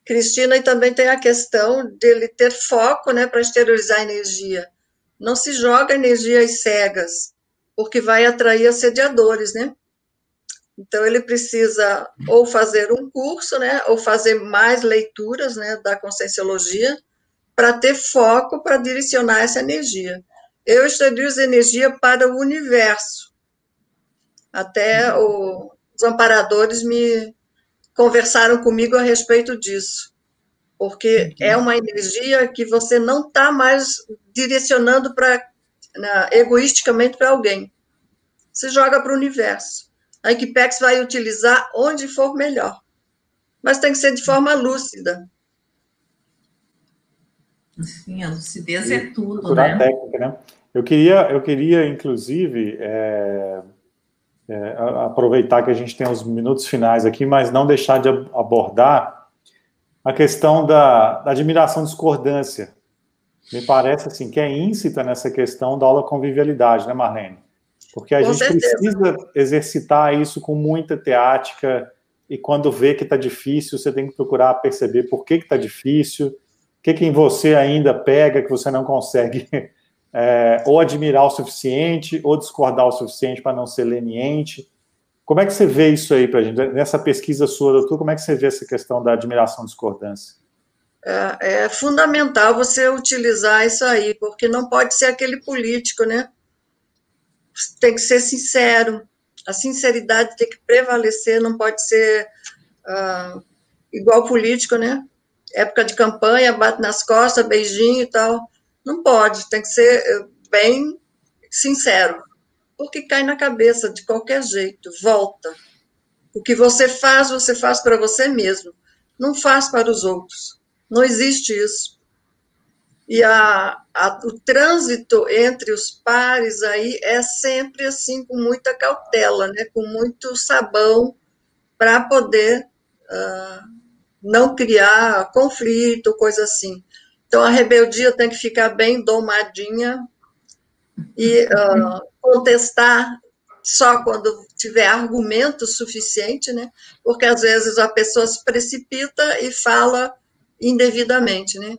Cristina, e também tem a questão dele ter foco, né, para exteriorizar a energia. Não se joga energias cegas porque vai atrair assediadores, né? Então ele precisa ou fazer um curso, né, ou fazer mais leituras, né, da conscienciologia para ter foco para direcionar essa energia. Eu estudio energia para o universo. Até o, os amparadores me conversaram comigo a respeito disso, porque é uma energia que você não está mais direcionando para né, egoisticamente para alguém. Você joga para o universo. A Equipex vai utilizar onde for melhor. Mas tem que ser de forma lúcida. Sim, a lucidez e é tudo, né? técnica, né? Eu queria, eu queria inclusive, é, é, aproveitar que a gente tem os minutos finais aqui, mas não deixar de abordar a questão da, da admiração discordância me parece assim que é íncita nessa questão da aula convivialidade, né, Marlene? Porque a com gente certeza. precisa exercitar isso com muita teática e quando vê que está difícil, você tem que procurar perceber por que está difícil, o que, que em você ainda pega que você não consegue é, ou admirar o suficiente ou discordar o suficiente para não ser leniente. Como é que você vê isso aí para a gente? Nessa pesquisa sua, doutor, como é que você vê essa questão da admiração discordância? É, é fundamental você utilizar isso aí, porque não pode ser aquele político, né? Tem que ser sincero. A sinceridade tem que prevalecer, não pode ser uh, igual político, né? Época de campanha, bate nas costas, beijinho e tal. Não pode, tem que ser eh, bem sincero, porque cai na cabeça de qualquer jeito, volta. O que você faz, você faz para você mesmo. Não faz para os outros. Não existe isso. E a, a, o trânsito entre os pares aí é sempre assim, com muita cautela, né? com muito sabão, para poder uh, não criar conflito, coisa assim. Então, a rebeldia tem que ficar bem domadinha e uh, contestar só quando tiver argumento suficiente, né? Porque às vezes a pessoa se precipita e fala indevidamente, né?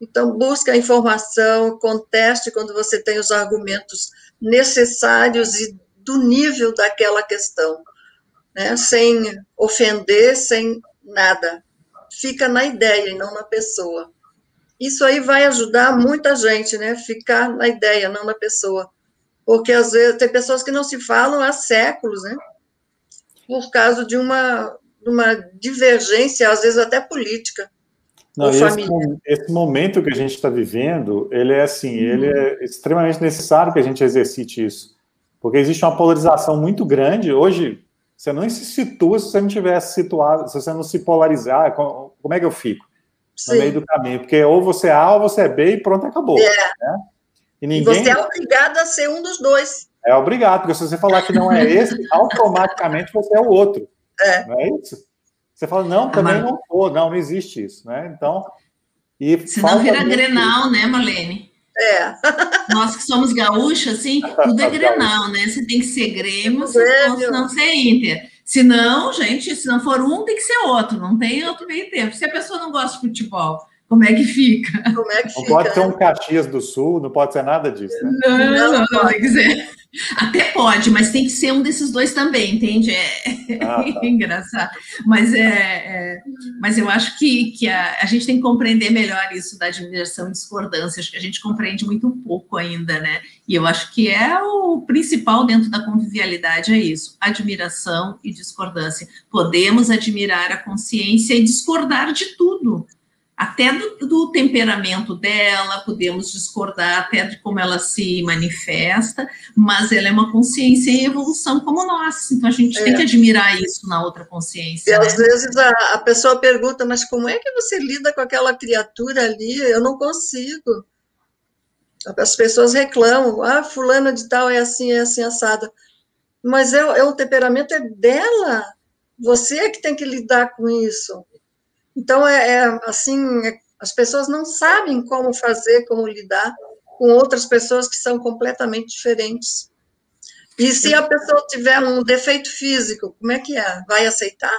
Então, busca a informação, conteste quando você tem os argumentos necessários e do nível daquela questão, né? sem ofender, sem nada. Fica na ideia e não na pessoa. Isso aí vai ajudar muita gente, né? Ficar na ideia, não na pessoa. Porque às vezes tem pessoas que não se falam há séculos, né? Por causa de uma, uma divergência, às vezes até política. Não, esse, esse, momento que a gente está vivendo, ele é assim, uhum. ele é extremamente necessário que a gente exercite isso, porque existe uma polarização muito grande. Hoje, você não se situa se você não tivesse situado, se você não se polarizar, como, é que eu fico Sim. no meio do caminho? Porque ou você é A ou você é B e pronto, acabou. É. Né? E, ninguém... e você é obrigado a ser um dos dois. É obrigado, porque se você falar que não é esse, automaticamente você é o outro. É. Não é isso? Você fala, não, também ah, não vou, não, não existe isso, né? Então. E Senão vira muito... Grenal, né, Marlene? É. Nós que somos gaúchos, assim, tudo é Grenal, né? Você tem que ser Grêmio, senão você é Inter. Se não, gente, se não for um, tem que ser outro, não tem outro meio tempo. Se a pessoa não gosta de futebol, como é que fica? Como é que não pode ser um Caxias do Sul, não pode ser nada disso, né? Não, não, não, não tem que ser. Até pode, mas tem que ser um desses dois também, entende? É, ah, tá. engraçado. Mas, é, é, mas eu acho que, que a, a, gente tem que compreender melhor isso da admiração e discordância. Acho que a gente compreende muito pouco ainda, né? E eu acho que é o principal dentro da convivialidade, é isso: admiração e discordância. Podemos admirar a consciência e discordar de tudo até do, do, temperamento dela, podemos discordar até de como ela se manifesta, mas ela é uma consciência em evolução como nós, então a gente é. tem que admirar isso na outra consciência. E né? às vezes a, a, pessoa pergunta, mas como é que você lida com aquela criatura ali? Eu não consigo. As pessoas reclamam, ah, fulana de tal é assim, é assim, assada. Mas é, é o temperamento é dela, você é que tem que lidar com isso. Então, é, é assim, é, as pessoas não sabem como fazer, como lidar com outras pessoas que são completamente diferentes. E se a pessoa tiver um defeito físico, como é que é? Vai aceitar?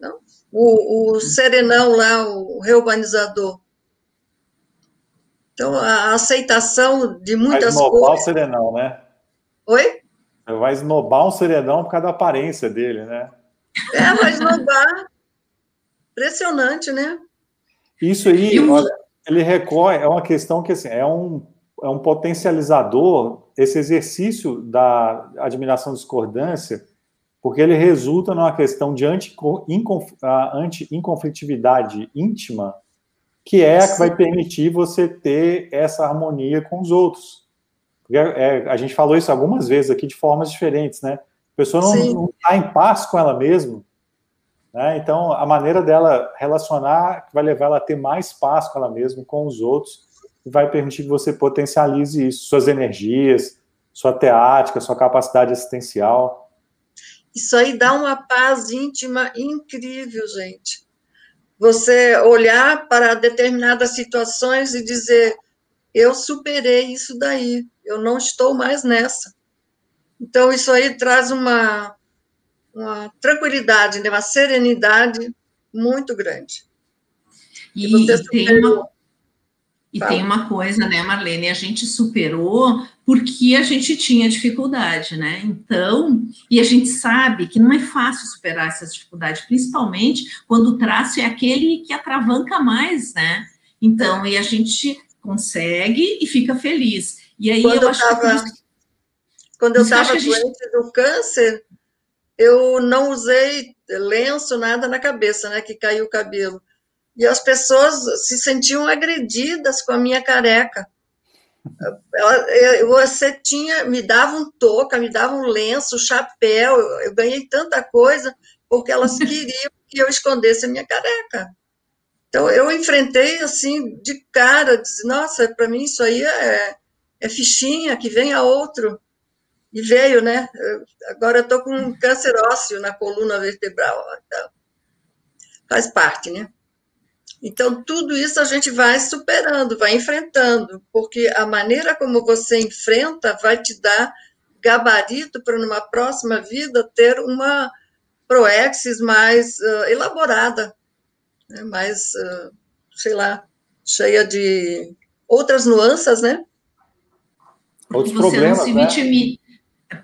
Não? O, o serenão lá, o reurbanizador. Então, a aceitação de muitas vai coisas... Vai o serenão, né? Oi? Vai esnobar um serenão por causa da aparência dele, né? É, vai esnobar. Impressionante, né? Isso aí, olha, ele recorre, é uma questão que assim, é um, é um potencializador, esse exercício da admiração discordância, porque ele resulta numa questão de anti-inconflitividade anti íntima, que é a que vai permitir você ter essa harmonia com os outros. Porque é, a gente falou isso algumas vezes aqui de formas diferentes, né? A pessoa não está em paz com ela mesma, né? Então, a maneira dela relacionar vai levar ela a ter mais paz com ela mesma, com os outros, e vai permitir que você potencialize isso, suas energias, sua teática, sua capacidade assistencial. Isso aí dá uma paz íntima incrível, gente. Você olhar para determinadas situações e dizer: eu superei isso daí, eu não estou mais nessa. Então, isso aí traz uma, uma tranquilidade, né, uma serenidade muito grande. E, e, e tem, uma, e tem uma coisa, né, Marlene, a gente superou porque a gente tinha dificuldade, né? Então, e a gente sabe que não é fácil superar essas dificuldades, principalmente quando o traço é aquele que atravanca mais, né? Então, e a gente consegue e fica feliz. E aí quando eu acho tava, que. Quando eu estava doente gente... do câncer, eu não usei lenço, nada na cabeça, né, que caiu o cabelo. E as pessoas se sentiam agredidas com a minha careca. ela, você tinha, me dava um touca, me dava um lenço, chapéu, eu ganhei tanta coisa porque elas queriam que eu escondesse a minha careca. Então eu enfrentei assim de cara, disse, nossa, para mim isso aí é, é fichinha, que venha outro. E veio, né? Eu, agora eu estou com um câncer ósseo na coluna vertebral. Então, faz parte, né? Então, tudo isso a gente vai superando, vai enfrentando, porque a maneira como você enfrenta vai te dar gabarito para, numa próxima vida, ter uma proexis mais uh, elaborada, né? mais, uh, sei lá, cheia de outras nuances, né? Outros problemas, não se né?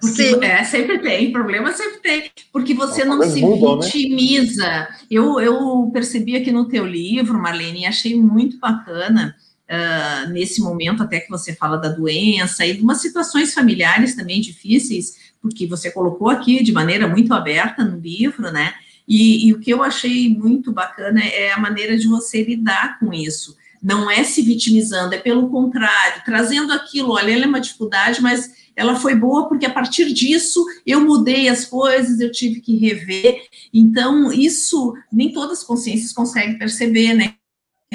Porque é, sempre tem, problema sempre tem, porque você não se mudam, né? vitimiza. Né? Eu, eu percebi aqui no teu livro, Marlene, e achei muito bacana, uh, nesse momento até que você fala da doença e de umas situações familiares também difíceis, porque você colocou aqui de maneira muito aberta no livro, né? E, e o que eu achei muito bacana é a maneira de você lidar com isso não é se vitimizando, é pelo contrário, trazendo aquilo, olha, ela é uma dificuldade, mas ela foi boa porque a partir disso eu mudei as coisas, eu tive que rever. Então, isso nem todas as consciências conseguem perceber, né?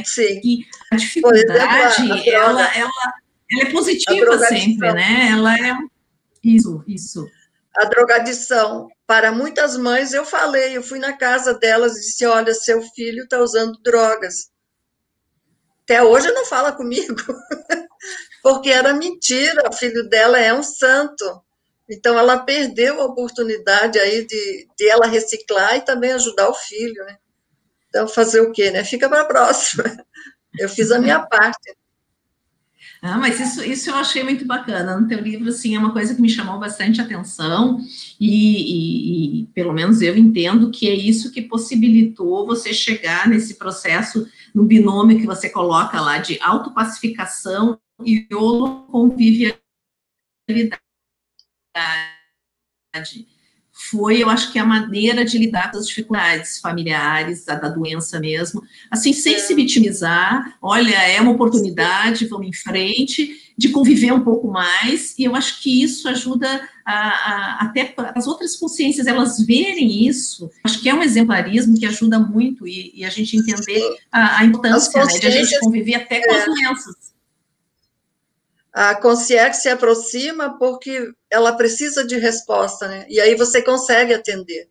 Sim. E a dificuldade, exemplo, a ela, ela, ela é positiva sempre, né? Ela é. Isso, isso. A drogadição. Para muitas mães, eu falei, eu fui na casa delas e disse: olha, seu filho está usando drogas. Até hoje não fala comigo. porque era mentira, o filho dela é um santo. Então, ela perdeu a oportunidade aí de, de ela reciclar e também ajudar o filho, né? Então, fazer o quê, né? Fica para a próxima. Eu fiz a minha parte. Ah, mas isso, isso eu achei muito bacana. No teu livro, assim, é uma coisa que me chamou bastante atenção e, e, e, pelo menos eu entendo que é isso que possibilitou você chegar nesse processo, no binômio que você coloca lá de autopacificação e holoconvivialidade. Foi, eu acho que a maneira de lidar com as dificuldades familiares, da, da doença mesmo, assim, sem é. se vitimizar, olha, é uma oportunidade, vamos em frente, de conviver um pouco mais, e eu acho que isso ajuda a, a, até as outras consciências elas verem isso. Acho que é um exemplarismo que ajuda muito e, e a gente entender a, a importância né, de a gente conviver até com é. as doenças a consciência se aproxima porque ela precisa de resposta, né? E aí você consegue atender.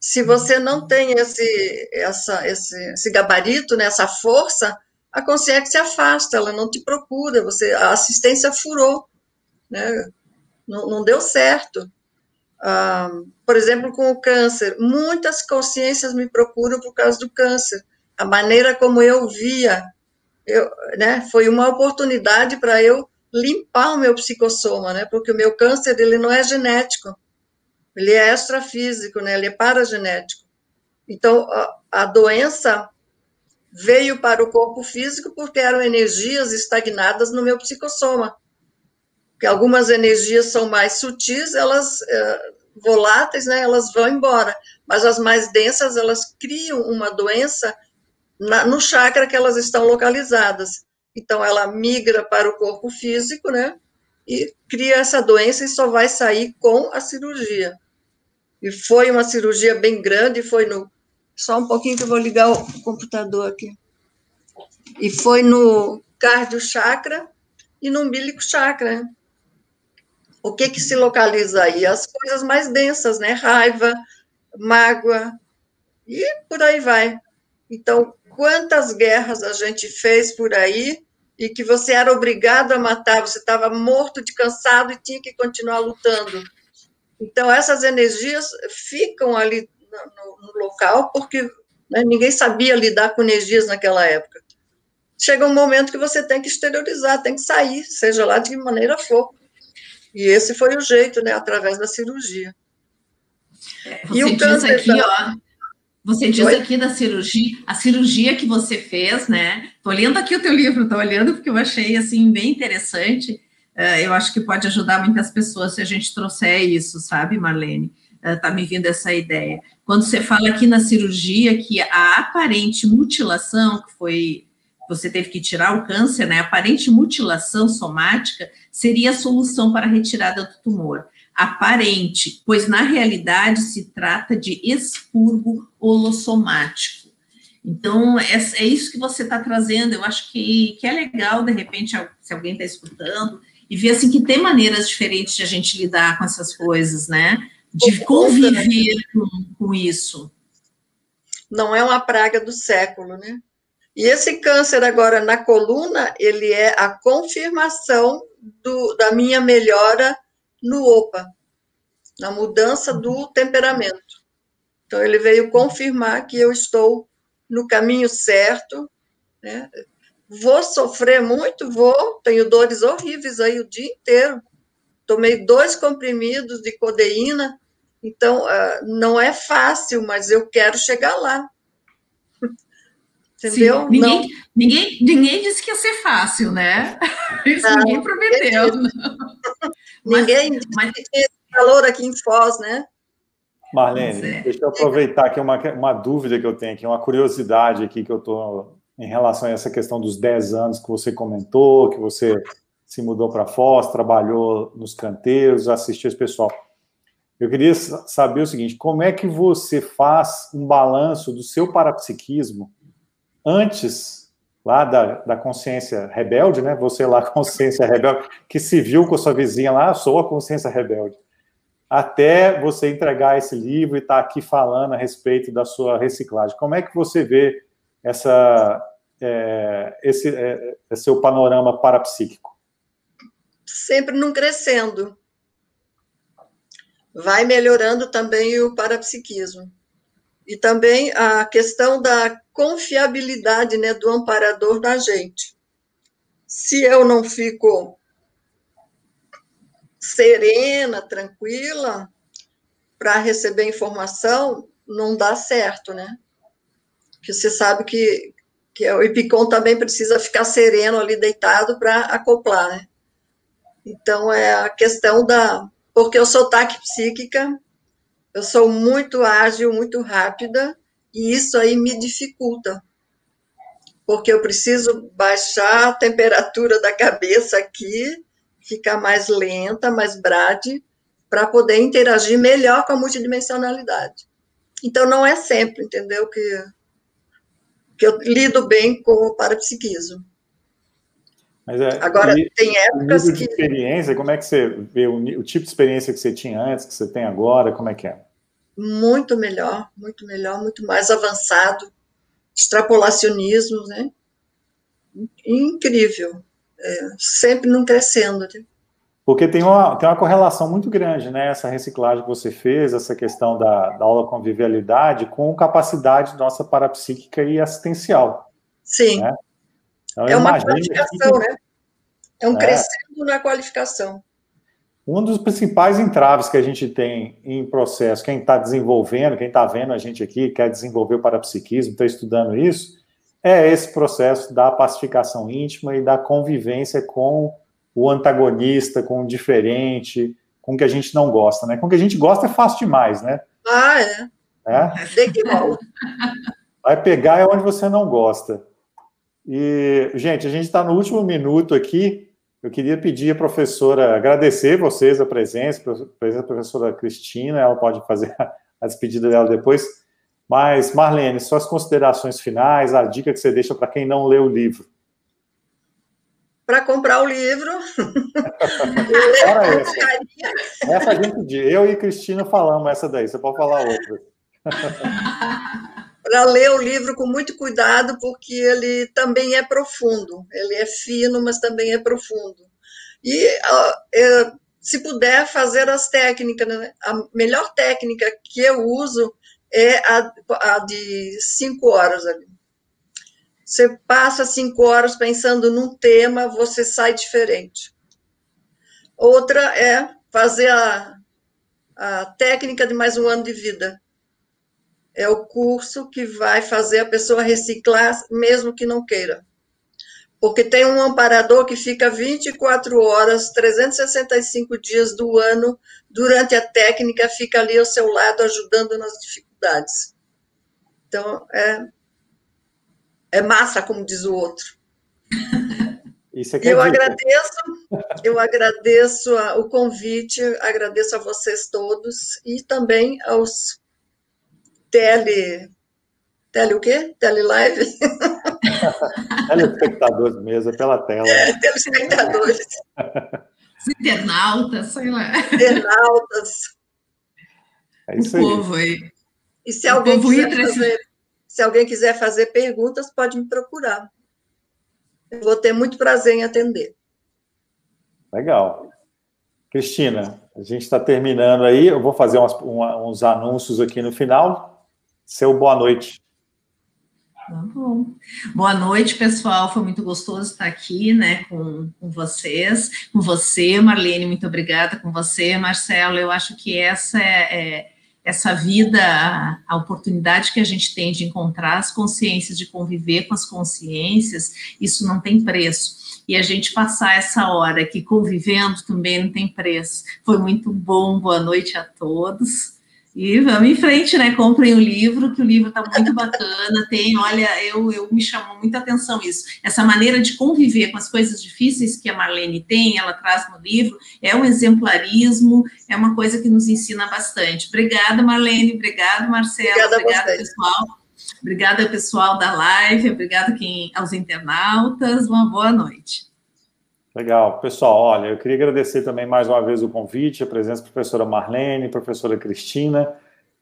Se você não tem esse, essa, esse, esse gabarito, né, essa força, a consciência se afasta, ela não te procura, você, a assistência furou, né? Não, não deu certo. Ah, por exemplo, com o câncer, muitas consciências me procuram por causa do câncer. A maneira como eu via eu, né, foi uma oportunidade para eu limpar o meu psicossoma, né, porque o meu câncer ele não é genético, ele é extrafísico, né, ele é paragenético. Então, a, a doença veio para o corpo físico porque eram energias estagnadas no meu psicossoma. Porque algumas energias são mais sutis, elas é, voláteis, né, elas vão embora, mas as mais densas, elas criam uma doença na, no chakra que elas estão localizadas. Então, ela migra para o corpo físico, né? E cria essa doença e só vai sair com a cirurgia. E foi uma cirurgia bem grande, foi no. Só um pouquinho que eu vou ligar o computador aqui. E foi no cardio chakra e no umbilico chakra. O que que se localiza aí? As coisas mais densas, né? Raiva, mágoa, e por aí vai. Então, quantas guerras a gente fez por aí e que você era obrigado a matar, você estava morto de cansado e tinha que continuar lutando. Então, essas energias ficam ali no, no local, porque né, ninguém sabia lidar com energias naquela época. Chega um momento que você tem que exteriorizar, tem que sair, seja lá de que maneira for. E esse foi o jeito, né, através da cirurgia. É, você e o câncer aqui, ó, você diz Oi? aqui da cirurgia, a cirurgia que você fez, né? Tô lendo aqui o teu livro, tô olhando porque eu achei assim bem interessante. Uh, eu acho que pode ajudar muitas pessoas se a gente trouxer isso, sabe, Marlene? Uh, tá me vindo essa ideia. Quando você fala aqui na cirurgia que a aparente mutilação que foi você teve que tirar o câncer, né? Aparente mutilação somática seria a solução para a retirada do tumor. Aparente, pois na realidade se trata de expurgo holossomático. Então, é, é isso que você está trazendo. Eu acho que, que é legal, de repente, se alguém está escutando, e ver assim que tem maneiras diferentes de a gente lidar com essas coisas, né? De conviver com, com isso. Não é uma praga do século, né? E esse câncer agora na coluna, ele é a confirmação do, da minha melhora no OPA, na mudança do temperamento. Então, ele veio confirmar que eu estou no caminho certo, né? Vou sofrer muito, vou, tenho dores horríveis aí o dia inteiro. Tomei dois comprimidos de codeína, então uh, não é fácil, mas eu quero chegar lá. Entendeu? Sim, ninguém, ninguém, ninguém disse que ia ser fácil, né? Isso não, ninguém prometeu. Ninguém mas, mas... calor aqui em Foz, né? Marlene, é. deixa eu aproveitar aqui uma, uma dúvida que eu tenho aqui, uma curiosidade aqui que eu estou em relação a essa questão dos 10 anos que você comentou, que você se mudou para Foz, trabalhou nos canteiros, assistiu esse pessoal. Eu queria saber o seguinte: como é que você faz um balanço do seu parapsiquismo antes lá da, da consciência rebelde, né? Você lá, consciência rebelde, que se viu com a sua vizinha lá, sou a consciência rebelde até você entregar esse livro e estar tá aqui falando a respeito da sua reciclagem. Como é que você vê essa, é, esse, é, esse seu panorama parapsíquico? Sempre não crescendo. Vai melhorando também o parapsiquismo. E também a questão da confiabilidade né, do amparador da gente. Se eu não fico serena, tranquila, para receber informação, não dá certo, né? Porque você sabe que, que o Ipicon também precisa ficar sereno ali, deitado, para acoplar, né? Então, é a questão da... Porque eu sou psíquica, eu sou muito ágil, muito rápida, e isso aí me dificulta. Porque eu preciso baixar a temperatura da cabeça aqui, ficar mais lenta, mais brade, para poder interagir melhor com a multidimensionalidade. Então, não é sempre, entendeu, que, que eu lido bem com o parapsiquismo. É, Agora, tem épocas que... experiência, como é que você vê o, o, tipo de experiência que você tinha antes, que você tem agora, como é que é? Muito melhor, muito melhor, muito mais avançado, extrapolacionismo, né? Incrível é, sempre não crescendo. Né? Porque tem uma, tem uma correlação muito grande, né? Essa reciclagem que você fez, essa questão da, da aula convivialidade com capacidade nossa parapsíquica e assistencial. Sim. Né? Então, é uma qualificação, que... né? É um é. crescendo na qualificação. Um dos principais entraves que a gente tem em processo, quem está desenvolvendo, quem está vendo a gente aqui, quer desenvolver o parapsiquismo, está estudando isso, é esse processo da pacificação íntima e da convivência com o antagonista, com o diferente, com o que a gente não gosta, né? Com o que a gente gosta é fácil demais, né? Ah, é. É? Vai pegar é onde você não gosta. E, gente, a gente está no último minuto aqui. Eu queria pedir à professora, agradecer vocês a presença, a presença da professora Cristina, ela pode fazer a despedida dela depois mas, Marlene, suas considerações finais, a dica que você deixa para quem não lê o livro. Para comprar o livro. Ora, essa. essa a gente, eu e Cristina falamos essa daí, você pode falar outra. para ler o livro com muito cuidado, porque ele também é profundo. Ele é fino, mas também é profundo. E uh, se puder fazer as técnicas, né? a melhor técnica que eu uso é a, a de cinco horas ali. Você passa cinco horas pensando num tema, você sai diferente. Outra é fazer a, a técnica de mais um ano de vida. É o curso que vai fazer a pessoa reciclar, mesmo que não queira. Porque tem um amparador que fica 24 horas, 365 dias do ano, durante a técnica, fica ali ao seu lado, ajudando nas dificuldades. Então, é, é massa, como diz o outro. Isso é eu agradeço, eu agradeço o convite, agradeço a vocês todos e também aos tele tele o quê? Tele live? Telespectadores mesmo, é pela tela. É, telespectadores. internautas, sei lá. Internautas. É isso o aí. povo aí. E se alguém, quiser fazer, se alguém quiser fazer perguntas, pode me procurar. Eu vou ter muito prazer em atender. Legal. Cristina, a gente está terminando aí. Eu vou fazer umas, uma, uns anúncios aqui no final. Seu boa noite. Tá bom. Boa noite, pessoal. Foi muito gostoso estar aqui, né, com, com vocês, com você, Marlene, muito obrigada, com você, Marcelo. Eu acho que essa é, é essa vida, a, oportunidade que a gente tem de encontrar as consciências, de conviver com as consciências, isso não tem preço. E a gente passar essa hora aqui convivendo também não tem preço. Foi muito bom, boa noite a todos. E vamos em frente, né? Comprem o livro, que o livro está muito bacana. Tem, olha, eu, eu me chamou muita atenção isso. Essa maneira de conviver com as coisas difíceis que a Marlene tem, ela traz no livro, é um exemplarismo, é uma coisa que nos ensina bastante. Obrigada, Marlene, obrigado, Marcelo, obrigada, obrigada pessoal. Obrigada, pessoal da live, obrigada quem, aos internautas, uma boa noite. Legal. Pessoal, olha, eu queria agradecer também mais uma vez o convite, a presença da professora Marlene, professora Cristina,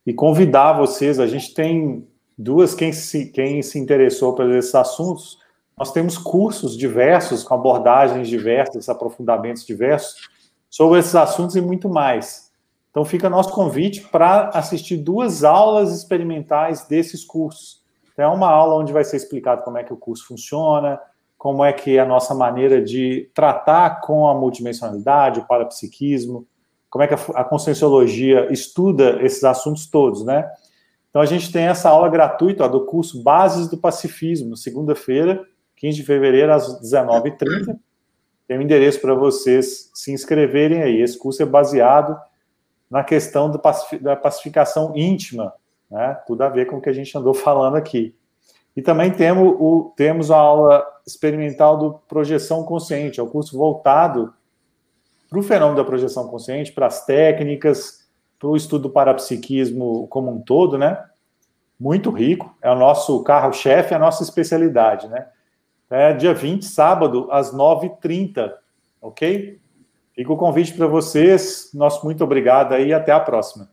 e convidar vocês, a gente tem duas, quem se, quem se interessou por esses assuntos, nós temos cursos diversos, com abordagens diversas, aprofundamentos diversos, sobre esses assuntos e muito mais. Então fica nosso convite para assistir duas aulas experimentais desses cursos. Então, é uma aula onde vai ser explicado como é que o curso funciona, como é que é a nossa maneira de tratar com a multidimensionalidade, o parapsiquismo, como é que a, conscienciologia estuda esses assuntos todos, né? Então a gente tem essa aula gratuita ó, do curso Bases do Pacifismo, segunda-feira, 15 de fevereiro, às 19h30. Tem um endereço para vocês se inscreverem aí. Esse curso é baseado na questão da pacificação íntima, né? Tudo a ver com o que a gente andou falando aqui. E também temos, o, temos a aula experimental do Projeção Consciente, é o um curso voltado para o fenômeno da projeção consciente, para as técnicas, para o estudo do parapsiquismo como um todo, né? Muito rico, é o nosso carro-chefe, é a nossa especialidade, né? É dia 20, sábado, às 9h30, ok? Fica o convite para vocês, nosso muito obrigado aí e até a próxima.